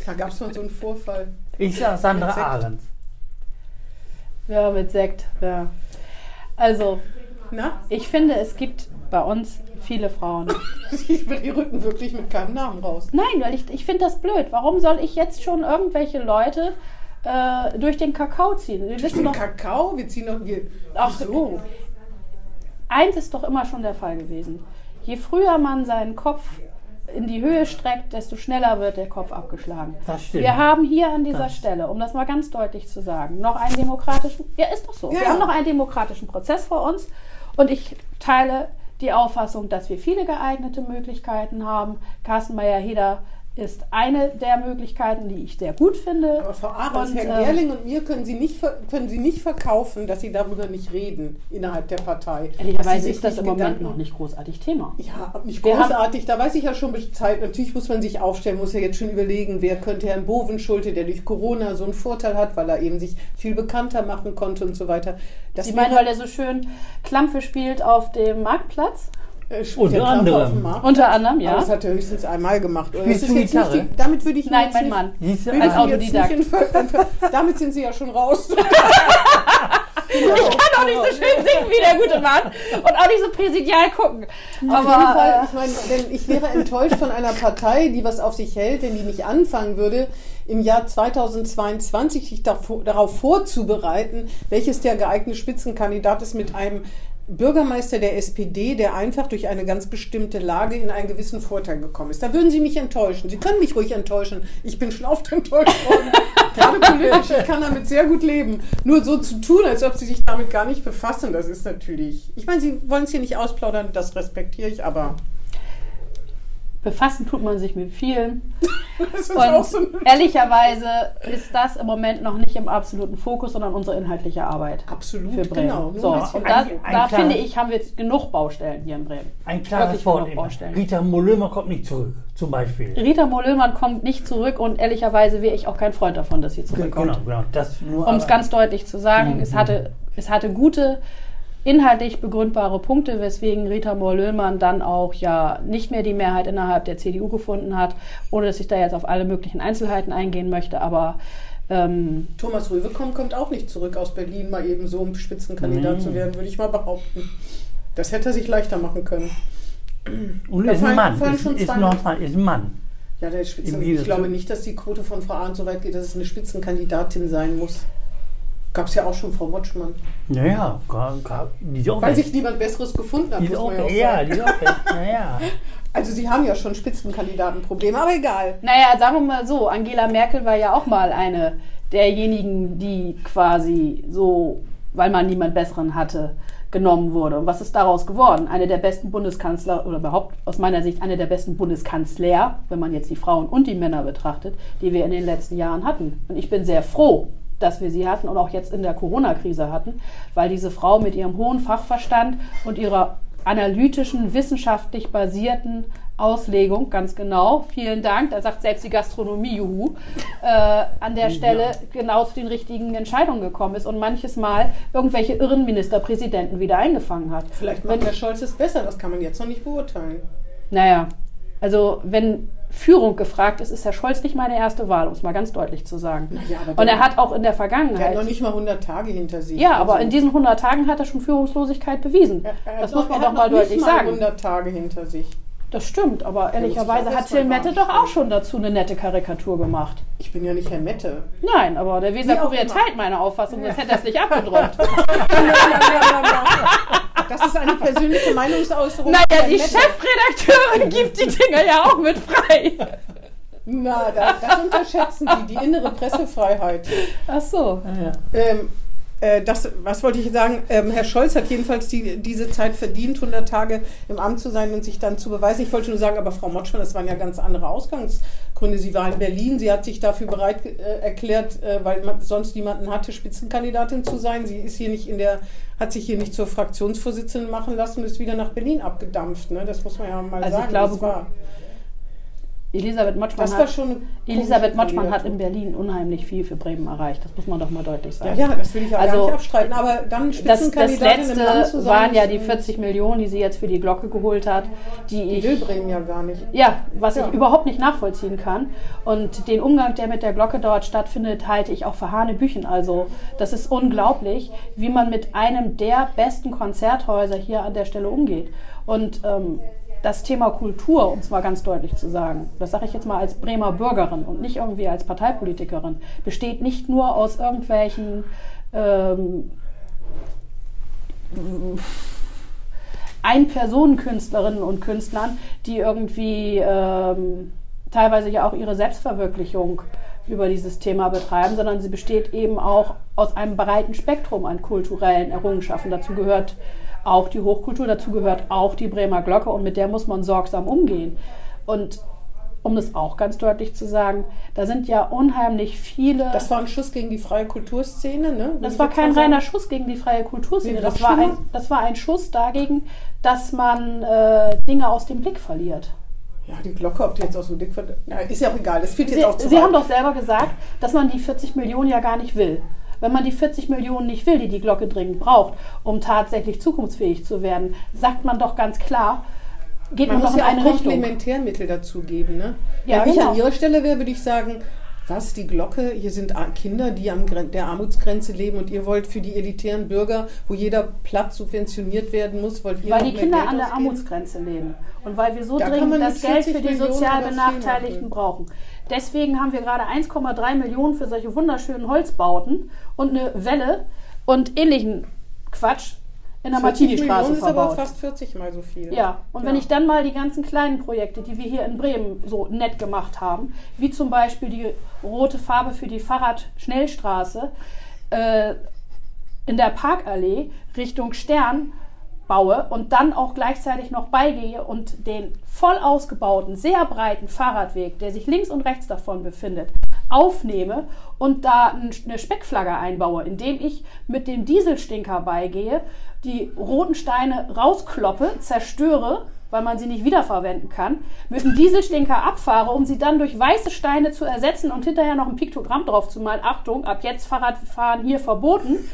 da gab es mal so einen Vorfall. Ich sag Sandra. Ahrens. Ja, mit Sekt, ja. Also, Na? Ich finde, es gibt bei uns viele Frauen. Die rücken wirklich mit keinem Namen raus. Nein, weil ich, ich finde das blöd. Warum soll ich jetzt schon irgendwelche Leute äh, durch den Kakao ziehen? Wir wissen Den doch, Kakao, wir ziehen doch. Wir, Ach, so. eins ist doch immer schon der Fall gewesen. Je früher man seinen Kopf in die Höhe streckt, desto schneller wird der Kopf abgeschlagen. Das stimmt. Wir haben hier an dieser Das- Stelle, um das mal ganz deutlich zu sagen, noch einen demokratischen, ja ist doch so, wir Ja. haben noch einen demokratischen Prozess vor uns und ich teile die Auffassung, dass wir viele geeignete Möglichkeiten haben. Carsten Meyer-Heder ist eine der Möglichkeiten, die ich sehr gut finde. Aber Frau Ahrens, Und, Herr ähm, Gerling und mir können Sie, nicht, können Sie nicht verkaufen, dass Sie darüber nicht reden innerhalb der Partei. Ehrlicherweise ist das im Moment Gedanken- noch nicht großartig Thema. Ja, nicht Wir haben- großartig. Da weiß ich ja schon Bescheid. Natürlich muss man sich aufstellen, muss ja jetzt schon überlegen, wer könnte Herrn Bovenschulte, der durch Corona so einen Vorteil hat, weil er eben sich viel bekannter machen konnte und so weiter. Das Sie meinen, weil er so schön Klampfe spielt auf dem Marktplatz? Äh, Unter anderem. Unter anderem, Aber ja. das hat er höchstens einmal gemacht. Oder Spielst du ist jetzt nicht Gitarre? die, damit würde ich Nein, mein nicht, Mann. Du, will Als nicht Autodidakt. in damit sind Sie ja schon raus. Ich kann auch nicht so schön singen wie der gute Mann und auch nicht so präsidial gucken. Auf jeden Aber Fall, ich meine, denn ich wäre enttäuscht von einer Partei, die was auf sich hält, denn die nicht anfangen würde, im Jahr 2022 sich darauf vorzubereiten, welches der geeignete Spitzenkandidat ist mit einem Bürgermeister der SPD, der einfach durch eine ganz bestimmte Lage in einen gewissen Vorteil gekommen ist. Da würden Sie mich enttäuschen. Sie können mich ruhig enttäuschen. Ich bin schon oft enttäuscht worden. Gerade politisch, ich kann damit sehr gut leben. Nur so zu tun, als ob Sie sich damit gar nicht befassen, das ist natürlich. Ich meine, Sie wollen es hier nicht ausplaudern, das respektiere ich, aber befassen tut man sich mit vielen. das ist so Und ein ehrlicherweise ist das im Moment noch nicht im absoluten Fokus, sondern unsere inhaltliche Arbeit absolut für Bremen. genau. So, und da, Ein- ein da finde ich, haben wir jetzt genug Baustellen hier in Bremen. Ein klares Wort. Rita Mollömer kommt nicht zurück, zum Beispiel. Rita Mollömann kommt nicht zurück und ehrlicherweise wäre ich auch kein Freund davon, dass sie zurückkommt. Genau, genau. Um es ganz deutlich zu sagen, es, hatte, es hatte gute, inhaltlich begründbare Punkte, weswegen Rita Mohr-Löhmann dann auch ja nicht mehr die Mehrheit innerhalb der CDU gefunden hat, ohne dass ich da jetzt auf alle möglichen Einzelheiten eingehen möchte. Aber ähm, Thomas Röwekomm kommt auch nicht zurück aus Berlin, mal eben so um Spitzenkandidat Nee. zu werden, würde ich mal behaupten. Das hätte er sich leichter machen können. Und Da ist ein Mann. fallen Ist, schon ist ist ein Mann. Ja, der ist Spitzen Ich glaube nicht, dass die Quote von Frau Arndt so weit geht, dass es eine Spitzenkandidatin sein muss. Gab es ja auch schon Frau Motschmann. Naja, gar- gar- die ist auch Weil weg. sich niemand Besseres gefunden hat, Die ist muss auch man ja auch weg. Ja, sagen. die ist auch weg. Naja. Also sie haben ja schon Spitzenkandidatenprobleme, aber egal. naja, sagen wir mal so, Angela Merkel war ja auch mal eine derjenigen, die quasi so, weil man niemand Besseren hatte, genommen wurde. Und was ist daraus geworden? Eine der besten Bundeskanzler oder überhaupt aus meiner Sicht eine der besten Bundeskanzler, wenn man jetzt die Frauen und die Männer betrachtet, die wir in den letzten Jahren hatten. Und ich bin sehr froh, dass wir sie hatten und auch jetzt in der Corona-Krise hatten, weil diese Frau mit ihrem hohen Fachverstand und ihrer analytischen, wissenschaftlich basierten Auslegung, ganz genau, vielen Dank, da sagt selbst die Gastronomie, juhu, äh, an der Stelle genau zu den richtigen Entscheidungen gekommen ist und manches Mal irgendwelche irren Ministerpräsidenten wieder eingefangen hat. Vielleicht macht der Scholz es besser, das kann man jetzt noch nicht beurteilen. Naja, also wenn Führung gefragt ist, ist Herr Scholz nicht meine erste Wahl, um es mal ganz deutlich zu sagen. ja, aber und er hat auch in der Der hat Vergangenheit noch nicht mal 100 Tage hinter sich. Ja, aber Also- in diesen 100 Tagen hat er schon Führungslosigkeit bewiesen. Er- er hat das noch- muss man er doch hat mal noch deutlich nicht mal sagen. 100 Tage hinter sich. Das stimmt, aber ehrlicherweise hat Till Mette doch auch schon dazu eine nette Karikatur gemacht. Ich bin ja nicht Herr Mette. Nein, aber der Weser Kurier teilt meine Auffassung, sonst hätte er es nicht abgedruckt. Das ist eine persönliche Meinungsäußerung. naja, die. Chefredakteurin gibt die Dinger ja auch mit frei. Na, da, das unterschätzen Sie, die innere Pressefreiheit. Ach so. Ja. Ähm, äh, das, was wollte ich sagen? Ähm, Herr Scholz hat jedenfalls die, diese Zeit verdient, 100 Tage im Amt zu sein und sich dann zu beweisen. Ich wollte nur sagen, aber Frau Motschmann, das waren ja ganz andere Ausgangsgründe. Sie war in Berlin, sie hat sich dafür bereit äh, erklärt, äh, weil man sonst niemanden hatte, Spitzenkandidatin zu sein. Sie ist hier nicht in der, hat sich hier nicht zur Fraktionsvorsitzenden machen lassen und ist wieder nach Berlin abgedampft. Ne? Das muss man ja mal Also ich sagen. glaube, das war. Elisabeth Motschmann, Das war hat, schon Elisabeth Motschmann hat in Berlin unheimlich viel für Bremen erreicht. Das muss man doch mal deutlich Ja, sagen. ja, das will ich auch gar Also, nicht abstreiten. Aber dann Das, das Spitzenkandidatin Land zu letzte waren ja die äh, 40 Millionen, die sie jetzt für die Glocke geholt hat, die Die ich will Bremen ja gar nicht. Ja, was Ja. ich überhaupt nicht nachvollziehen kann. Und den Umgang, der mit der Glocke dort stattfindet, halte ich auch für Hanebüchen. Also das ist unglaublich, wie man mit einem der besten Konzerthäuser hier an der Stelle umgeht. Und ähm, das Thema Kultur, um es mal ganz deutlich zu sagen, das sage ich jetzt mal als Bremer Bürgerin und nicht irgendwie als Parteipolitikerin, besteht nicht nur aus irgendwelchen ähm, Ein-Personen-Künstlerinnen und Künstlern, die irgendwie ähm, teilweise ja auch ihre Selbstverwirklichung über dieses Thema betreiben, sondern sie besteht eben auch aus einem breiten Spektrum an kulturellen Errungenschaften. Dazu gehört auch die Hochkultur, dazu gehört auch die Bremer Glocke und mit der muss man sorgsam umgehen. Und um das auch ganz deutlich zu sagen, da sind ja unheimlich viele. Das war ein Schuss gegen die freie Kulturszene, ne? Würde Das war kein mal sagen. reiner Schuss gegen die freie Kulturszene. Das war, ein, das war ein Schuss dagegen, dass man äh, Dinge aus dem Blick verliert. Ja, die Glocke, ob die jetzt aus dem Dick wird. Ja, ist ja auch egal. Das führt jetzt Sie, auch zu Sie weit. haben doch selber gesagt, dass man die 40 Millionen ja gar nicht will. Wenn man die 40 Millionen nicht will, die die Glocke dringend braucht, um tatsächlich zukunftsfähig zu werden, sagt man doch ganz klar, geht Man man, muss doch in ja auch eine Richtung. Komplementärmittel dazu geben. Ne? Ja, Wenn ich genau. an Ihrer Stelle wäre, würde ich sagen, was, die Glocke, hier sind Kinder, die am Gren- der Armutsgrenze leben und ihr wollt für die elitären Bürger, wo jeder Platz subventioniert werden muss, wollt ihr Weil die Kinder Geld an der ausgeben? Armutsgrenze leben und weil wir so Da dringend das Geld 40 für die Millionen sozial Benachteiligten brauchen. Deswegen haben wir gerade 1,3 Millionen für solche wunderschönen Holzbauten und eine Welle und ähnlichen Quatsch in der 40 Martini-Straße ist aber fast 40 mal so viel. Ja, und wenn ich dann mal die ganzen kleinen Projekte, die wir hier in Bremen so nett gemacht haben, wie zum Beispiel die rote Farbe für die Fahrradschnellstraße äh, in der Parkallee Richtung Stern baue und dann auch gleichzeitig noch beigehe und den voll ausgebauten, sehr breiten Fahrradweg, der sich links und rechts davon befindet, aufnehme und da ein- eine Speckflagge einbaue, indem ich mit dem Dieselstinker beigehe, die roten Steine rauskloppe, zerstöre, weil man sie nicht wiederverwenden kann, mit dem Dieselstinker abfahre, um sie dann durch weiße Steine zu ersetzen und hinterher noch ein Piktogramm drauf zu malen. Achtung, ab jetzt Fahrradfahren hier verboten.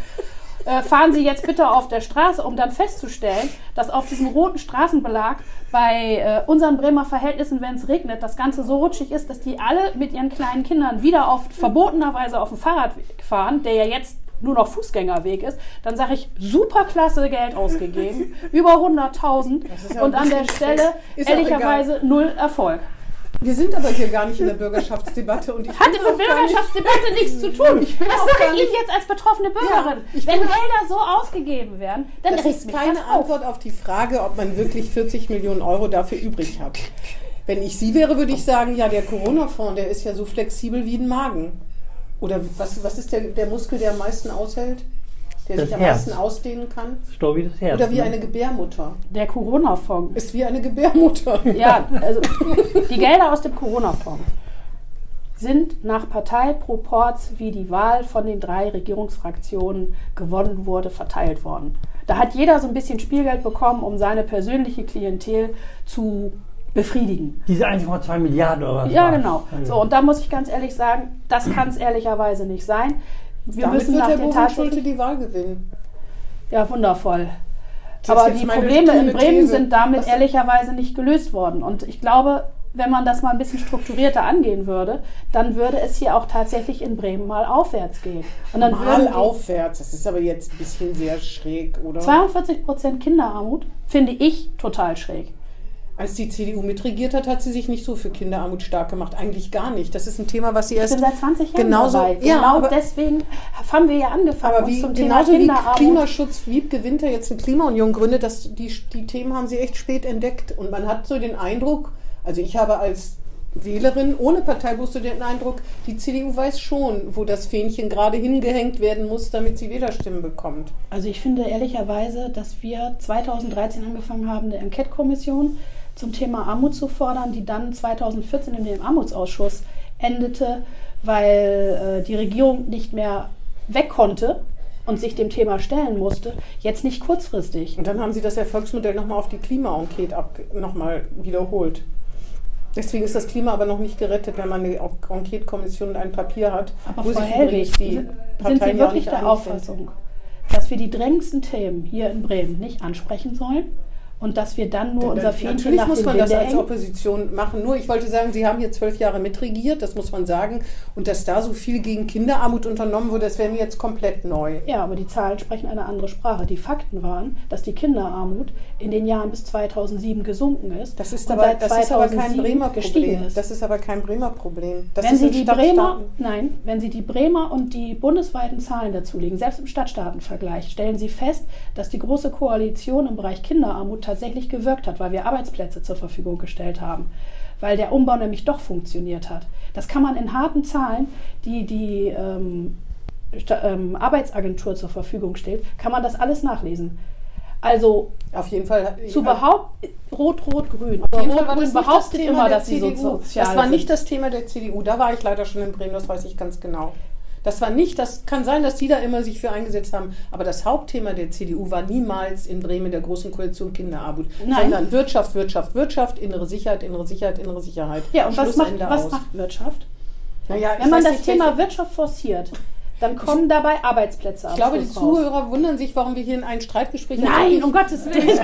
Äh, fahren Sie jetzt bitte auf der Straße, um dann festzustellen, dass auf diesem roten Straßenbelag bei äh, unseren Bremer Verhältnissen, wenn es regnet, das Ganze so rutschig ist, dass die alle mit ihren kleinen Kindern wieder auf verbotenerweise auf dem Fahrradweg fahren, der ja jetzt nur noch Fußgängerweg ist, dann sage ich, super klasse Geld ausgegeben, über 100.000 ist ja und an der Stelle ehrlicherweise null Erfolg. Wir sind aber hier gar nicht in der Bürgerschaftsdebatte und ich Hatte bin mit gar nicht- Bürgerschaftsdebatte nichts zu tun. Auch sage ich Ihnen jetzt als betroffene Bürgerin. ich Wenn Gelder so ausgegeben werden, dann Das ist mich keine das auf. Antwort auf die Frage, ob man wirklich 40 Millionen Euro dafür übrig hat. Wenn ich Sie wäre, würde ich sagen, ja, der Corona-Fonds, der ist ja so flexibel wie ein Magen. Oder was, was ist der, der Muskel, der am meisten aushält? Der Das sich am Herz. meisten ausdehnen kann? Ich glaube, wie das Herz. Oder wie ne? eine Gebärmutter? Der Corona-Fonds. Ist wie eine Gebärmutter. Ja, also die Gelder aus dem Corona-Fonds sind nach Parteiproports, wie die Wahl von den drei Regierungsfraktionen gewonnen wurde, verteilt worden. Da hat jeder so ein bisschen Spielgeld bekommen, um seine persönliche Klientel zu befriedigen. Diese 1,2 Milliarden oder was Ja, war? genau. So, und da muss ich ganz ehrlich sagen, das kann es ehrlicherweise nicht sein. Wir Damit müssen wird nach Herr den tatsächlichen... die Wahl gewinnen. Ja, wundervoll. Das Aber die Probleme in Bremen These. sind damit Was- ehrlicherweise nicht gelöst worden. Und ich glaube, wenn man das mal ein bisschen strukturierter angehen würde, dann würde es hier auch tatsächlich in Bremen mal aufwärts gehen. Und dann Mal aufwärts. Das ist aber jetzt ein bisschen sehr schräg, oder? 42 Prozent Kinderarmut finde ich total schräg. Als die CDU mitregiert hat, hat sie sich nicht so für Kinderarmut stark gemacht. Eigentlich gar nicht. Das ist ein Thema, was sie Ich erst bin seit 20 Jahren genauso, dabei. ja, genau aber, deswegen haben wir ja angefangen, aber wie, zum Thema genauso wie Kinderarmut Klimaschutz, Wiebke Winter jetzt eine Klimaunion gründet, das, die, die Themen haben sie echt spät entdeckt. Und man hat so den Eindruck, also ich habe als Wählerin ohne Parteibuch so den Eindruck, die CDU weiß schon, wo das Fähnchen gerade hingehängt werden muss, damit sie Wählerstimmen bekommt. Also ich finde ehrlicherweise, dass wir 2013 angefangen haben, eine Enquete-Kommission zum Thema Armut zu fordern, die dann 2014 in dem Armutsausschuss endete, weil äh, die Regierung nicht mehr weg konnte und sich dem Thema stellen musste, jetzt nicht kurzfristig. Und dann haben sie das Erfolgsmodell nochmal auf die Klima-Enquete nochmal wiederholt. Deswegen ist das Klima aber noch nicht gerettet, wenn man eine Enquete-Kommission und ein Papier hat. Aber wo Frau sich Hellwig, die sind, Parteien sind Sie wirklich der Auffassung, dass wir die drängendsten Themen hier in Bremen nicht ansprechen sollen und dass wir dann nur unser Fähnchen Natürlich nach muss man das Winde als hängen? Opposition machen. Nur ich wollte sagen, Sie haben hier zwölf Jahre mitregiert, das muss man sagen. Und dass da so viel gegen Kinderarmut unternommen wurde, das wäre mir jetzt komplett neu. Ja, aber die Zahlen sprechen eine andere Sprache. Die Fakten waren, dass die Kinderarmut in den Jahren bis 2007 gesunken ist. Das ist aber, das ist aber kein 2007 Bremer Problem. Das ist aber kein Bremer Problem. Das wenn Sie die Bremer, nein, wenn Sie die Bremer und die bundesweiten Zahlen dazulegen, selbst im Stadtstaatenvergleich, stellen Sie fest, dass die große Koalition im Bereich Kinderarmut tatsächlich gewirkt hat, weil wir Arbeitsplätze zur Verfügung gestellt haben, weil der Umbau nämlich doch funktioniert hat. Das kann man in harten Zahlen, die die ähm, ähm, Arbeitsagentur zur Verfügung stellt, kann man das alles nachlesen. Also Auf jeden Fall. zu behaupten, Rot-Rot-Grün. Auf jeden Fall war das das behauptet Thema immer, dass sie so sozial Das war nicht das Thema der CDU. Da war ich leider schon in Bremen, das weiß ich ganz genau. Das war nicht, das kann sein, dass die da immer sich für eingesetzt haben, aber das Hauptthema der CDU war niemals in Bremen der großen Koalition Kinderarmut, Nein. sondern Wirtschaft, Wirtschaft, Wirtschaft, innere Sicherheit, innere Sicherheit, innere Sicherheit. Ja, und was, macht, was aus. macht Wirtschaft? Naja, Wenn man das Thema Wirtschaft forciert, dann kommen dabei Arbeitsplätze Ich glaube, die raus. Zuhörer wundern sich, warum wir hier in ein Streitgespräch Nein, um Gottes Willen.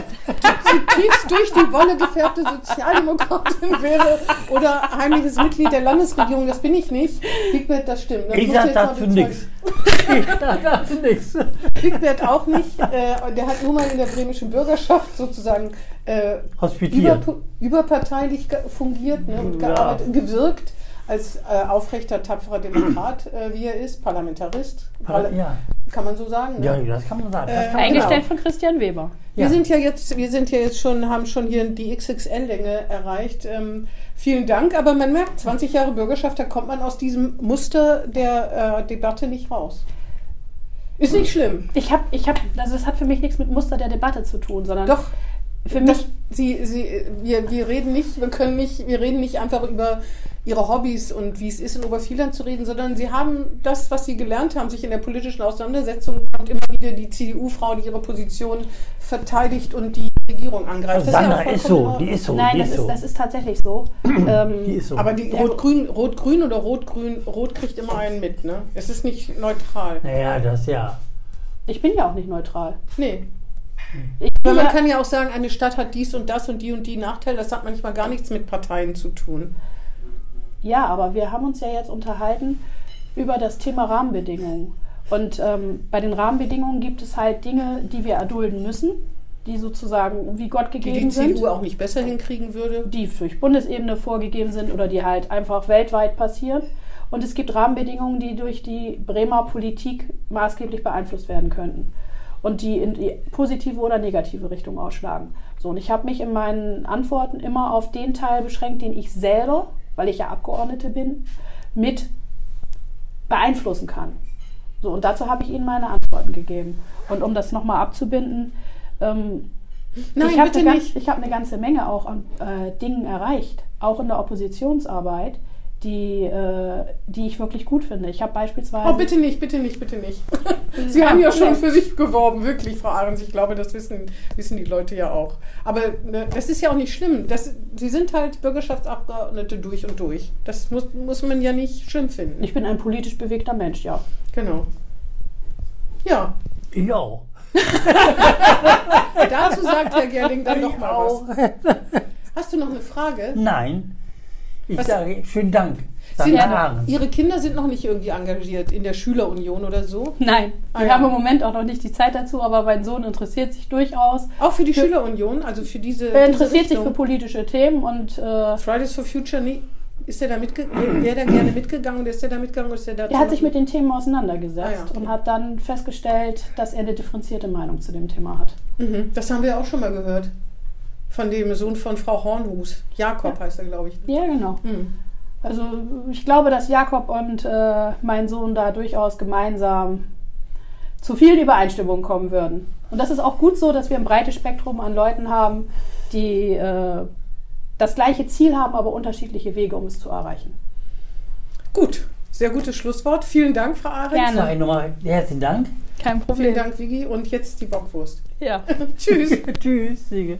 zutiefst durch die Wolle gefärbte Sozialdemokratin wäre oder heimliches Mitglied der Landesregierung. Das bin ich nicht. Wigbert, das stimmt. Das Ich sag dazu nichts. Ich sag dazu nichts. Wigbert auch nicht. Äh, der hat nur mal in der bremischen Bürgerschaft sozusagen äh, Hospitiert. über, überparteilich fungiert ne, und Ja. gearbeitet, gewirkt als äh, aufrechter, tapferer Demokrat, äh, wie er ist, Parlamentarist. Parla- Ja. Kann man so sagen. Ne? ja, das kann man sagen. Das Äh, kann man Eingestellt sagen. von Christian Weber. Wir Ja. sind ja jetzt, wir sind ja jetzt schon, haben schon hier die XXL-Länge erreicht. Ähm, vielen Dank, aber man merkt, 20 Jahre Bürgerschaft, da kommt man aus diesem Muster der äh, Debatte nicht raus. Ist nicht schlimm. Ich habe, ich habe, also das hat für mich nichts mit Muster der Debatte zu tun, sondern Doch, für das, mich Sie, Sie, wir, wir reden nicht, wir können nicht, wir reden nicht einfach über Ihre Hobbys und wie es ist, in Obervieland zu reden, sondern Sie haben das, was Sie gelernt haben, sich in der politischen Auseinandersetzung kommt immer wieder die CDU-Frau, die ihre Position verteidigt und die Regierung angreift. Also Das ja Sandra ist vollkommen so, in die ist so, nein, die das ist ist, so. das ist tatsächlich so. ähm, Die ist so. Aber die Rot-Grün, Rot-Grün oder Rot-Grün, Rot kriegt immer einen mit, ne? Es ist nicht neutral. naja, das ja. ich bin ja auch nicht neutral. Nee. Ich bin man ja, kann ja auch sagen, eine Stadt hat dies und das und die und die Nachteile. Das hat manchmal gar nichts mit Parteien zu tun. Ja, aber wir haben uns ja jetzt unterhalten über das Thema Rahmenbedingungen. Und ähm, bei den Rahmenbedingungen gibt es halt Dinge, die wir erdulden müssen, die sozusagen wie Gott Die gegeben die sind. CDU auch nicht besser hinkriegen würde. die durch Bundesebene vorgegeben sind oder die halt einfach weltweit passieren. Und es gibt Rahmenbedingungen, die durch die Bremer Politik maßgeblich beeinflusst werden könnten und die in die positive oder negative Richtung ausschlagen. So, und ich habe mich in meinen Antworten immer auf den Teil beschränkt, den ich selber, weil ich ja Abgeordnete bin, mit beeinflussen kann. So, und dazu habe ich Ihnen meine Antworten gegeben. Und um das nochmal abzubinden, ähm, Nein, ich habe eine, ganz- nicht. ich hab eine ganze Menge auch an äh, Dingen erreicht, auch in der Oppositionsarbeit, die, äh, die ich wirklich gut finde. Ich habe beispielsweise. Oh, bitte nicht, bitte nicht, bitte nicht. Sie haben ja schon für sich geworben, wirklich, Frau Ahrens. Ich glaube, das wissen, wissen die Leute ja auch. Aber ne, das ist ja auch nicht schlimm. Das, Sie sind halt Bürgerschaftsabgeordnete durch und durch. Das muss, muss man ja nicht schlimm finden. Ich bin ein politisch bewegter Mensch, ja. Genau. Ja, Ich auch. dazu sagt Herr Gerling dann noch Ich mal auch. was. Hast du noch eine Frage? Nein. Ich Was- sage schönen Dank. Sind. Ihre Kinder sind noch nicht irgendwie engagiert in der Schülerunion oder so? Nein, Ah, wir ja. haben im Moment auch noch nicht die Zeit dazu, aber mein Sohn interessiert sich durchaus. Auch für die Für- Schülerunion, also für diese. Er diese interessiert sich Richtung. für politische Themen und äh, Fridays for Future, nee, ist der da mitgegangen? Wäre der gerne mitgegangen ist der da mitgegangen oder ist der da er hat sich mit den Themen auseinandergesetzt Ah, ja, okay. und hat dann festgestellt, dass er eine differenzierte Meinung zu dem Thema hat. Mhm, das haben wir auch schon mal gehört. Von dem Sohn von Frau Hornhus. Jakob heißt er, glaube ich. Ja, genau. Mhm. Also ich glaube, dass Jakob und äh, mein Sohn da durchaus gemeinsam zu vielen Übereinstimmungen kommen würden. Und das ist auch gut so, dass wir ein breites Spektrum an Leuten haben, die äh, das gleiche Ziel haben, aber unterschiedliche Wege, um es zu erreichen. Gut, sehr gutes Schlusswort. Vielen Dank, Frau Ahrens. Gerne. Nochmal herzlichen Dank. Kein Vielen Dank, Vigi. Und jetzt die Bockwurst. Ja. Tschüss. Tschüss, Siege.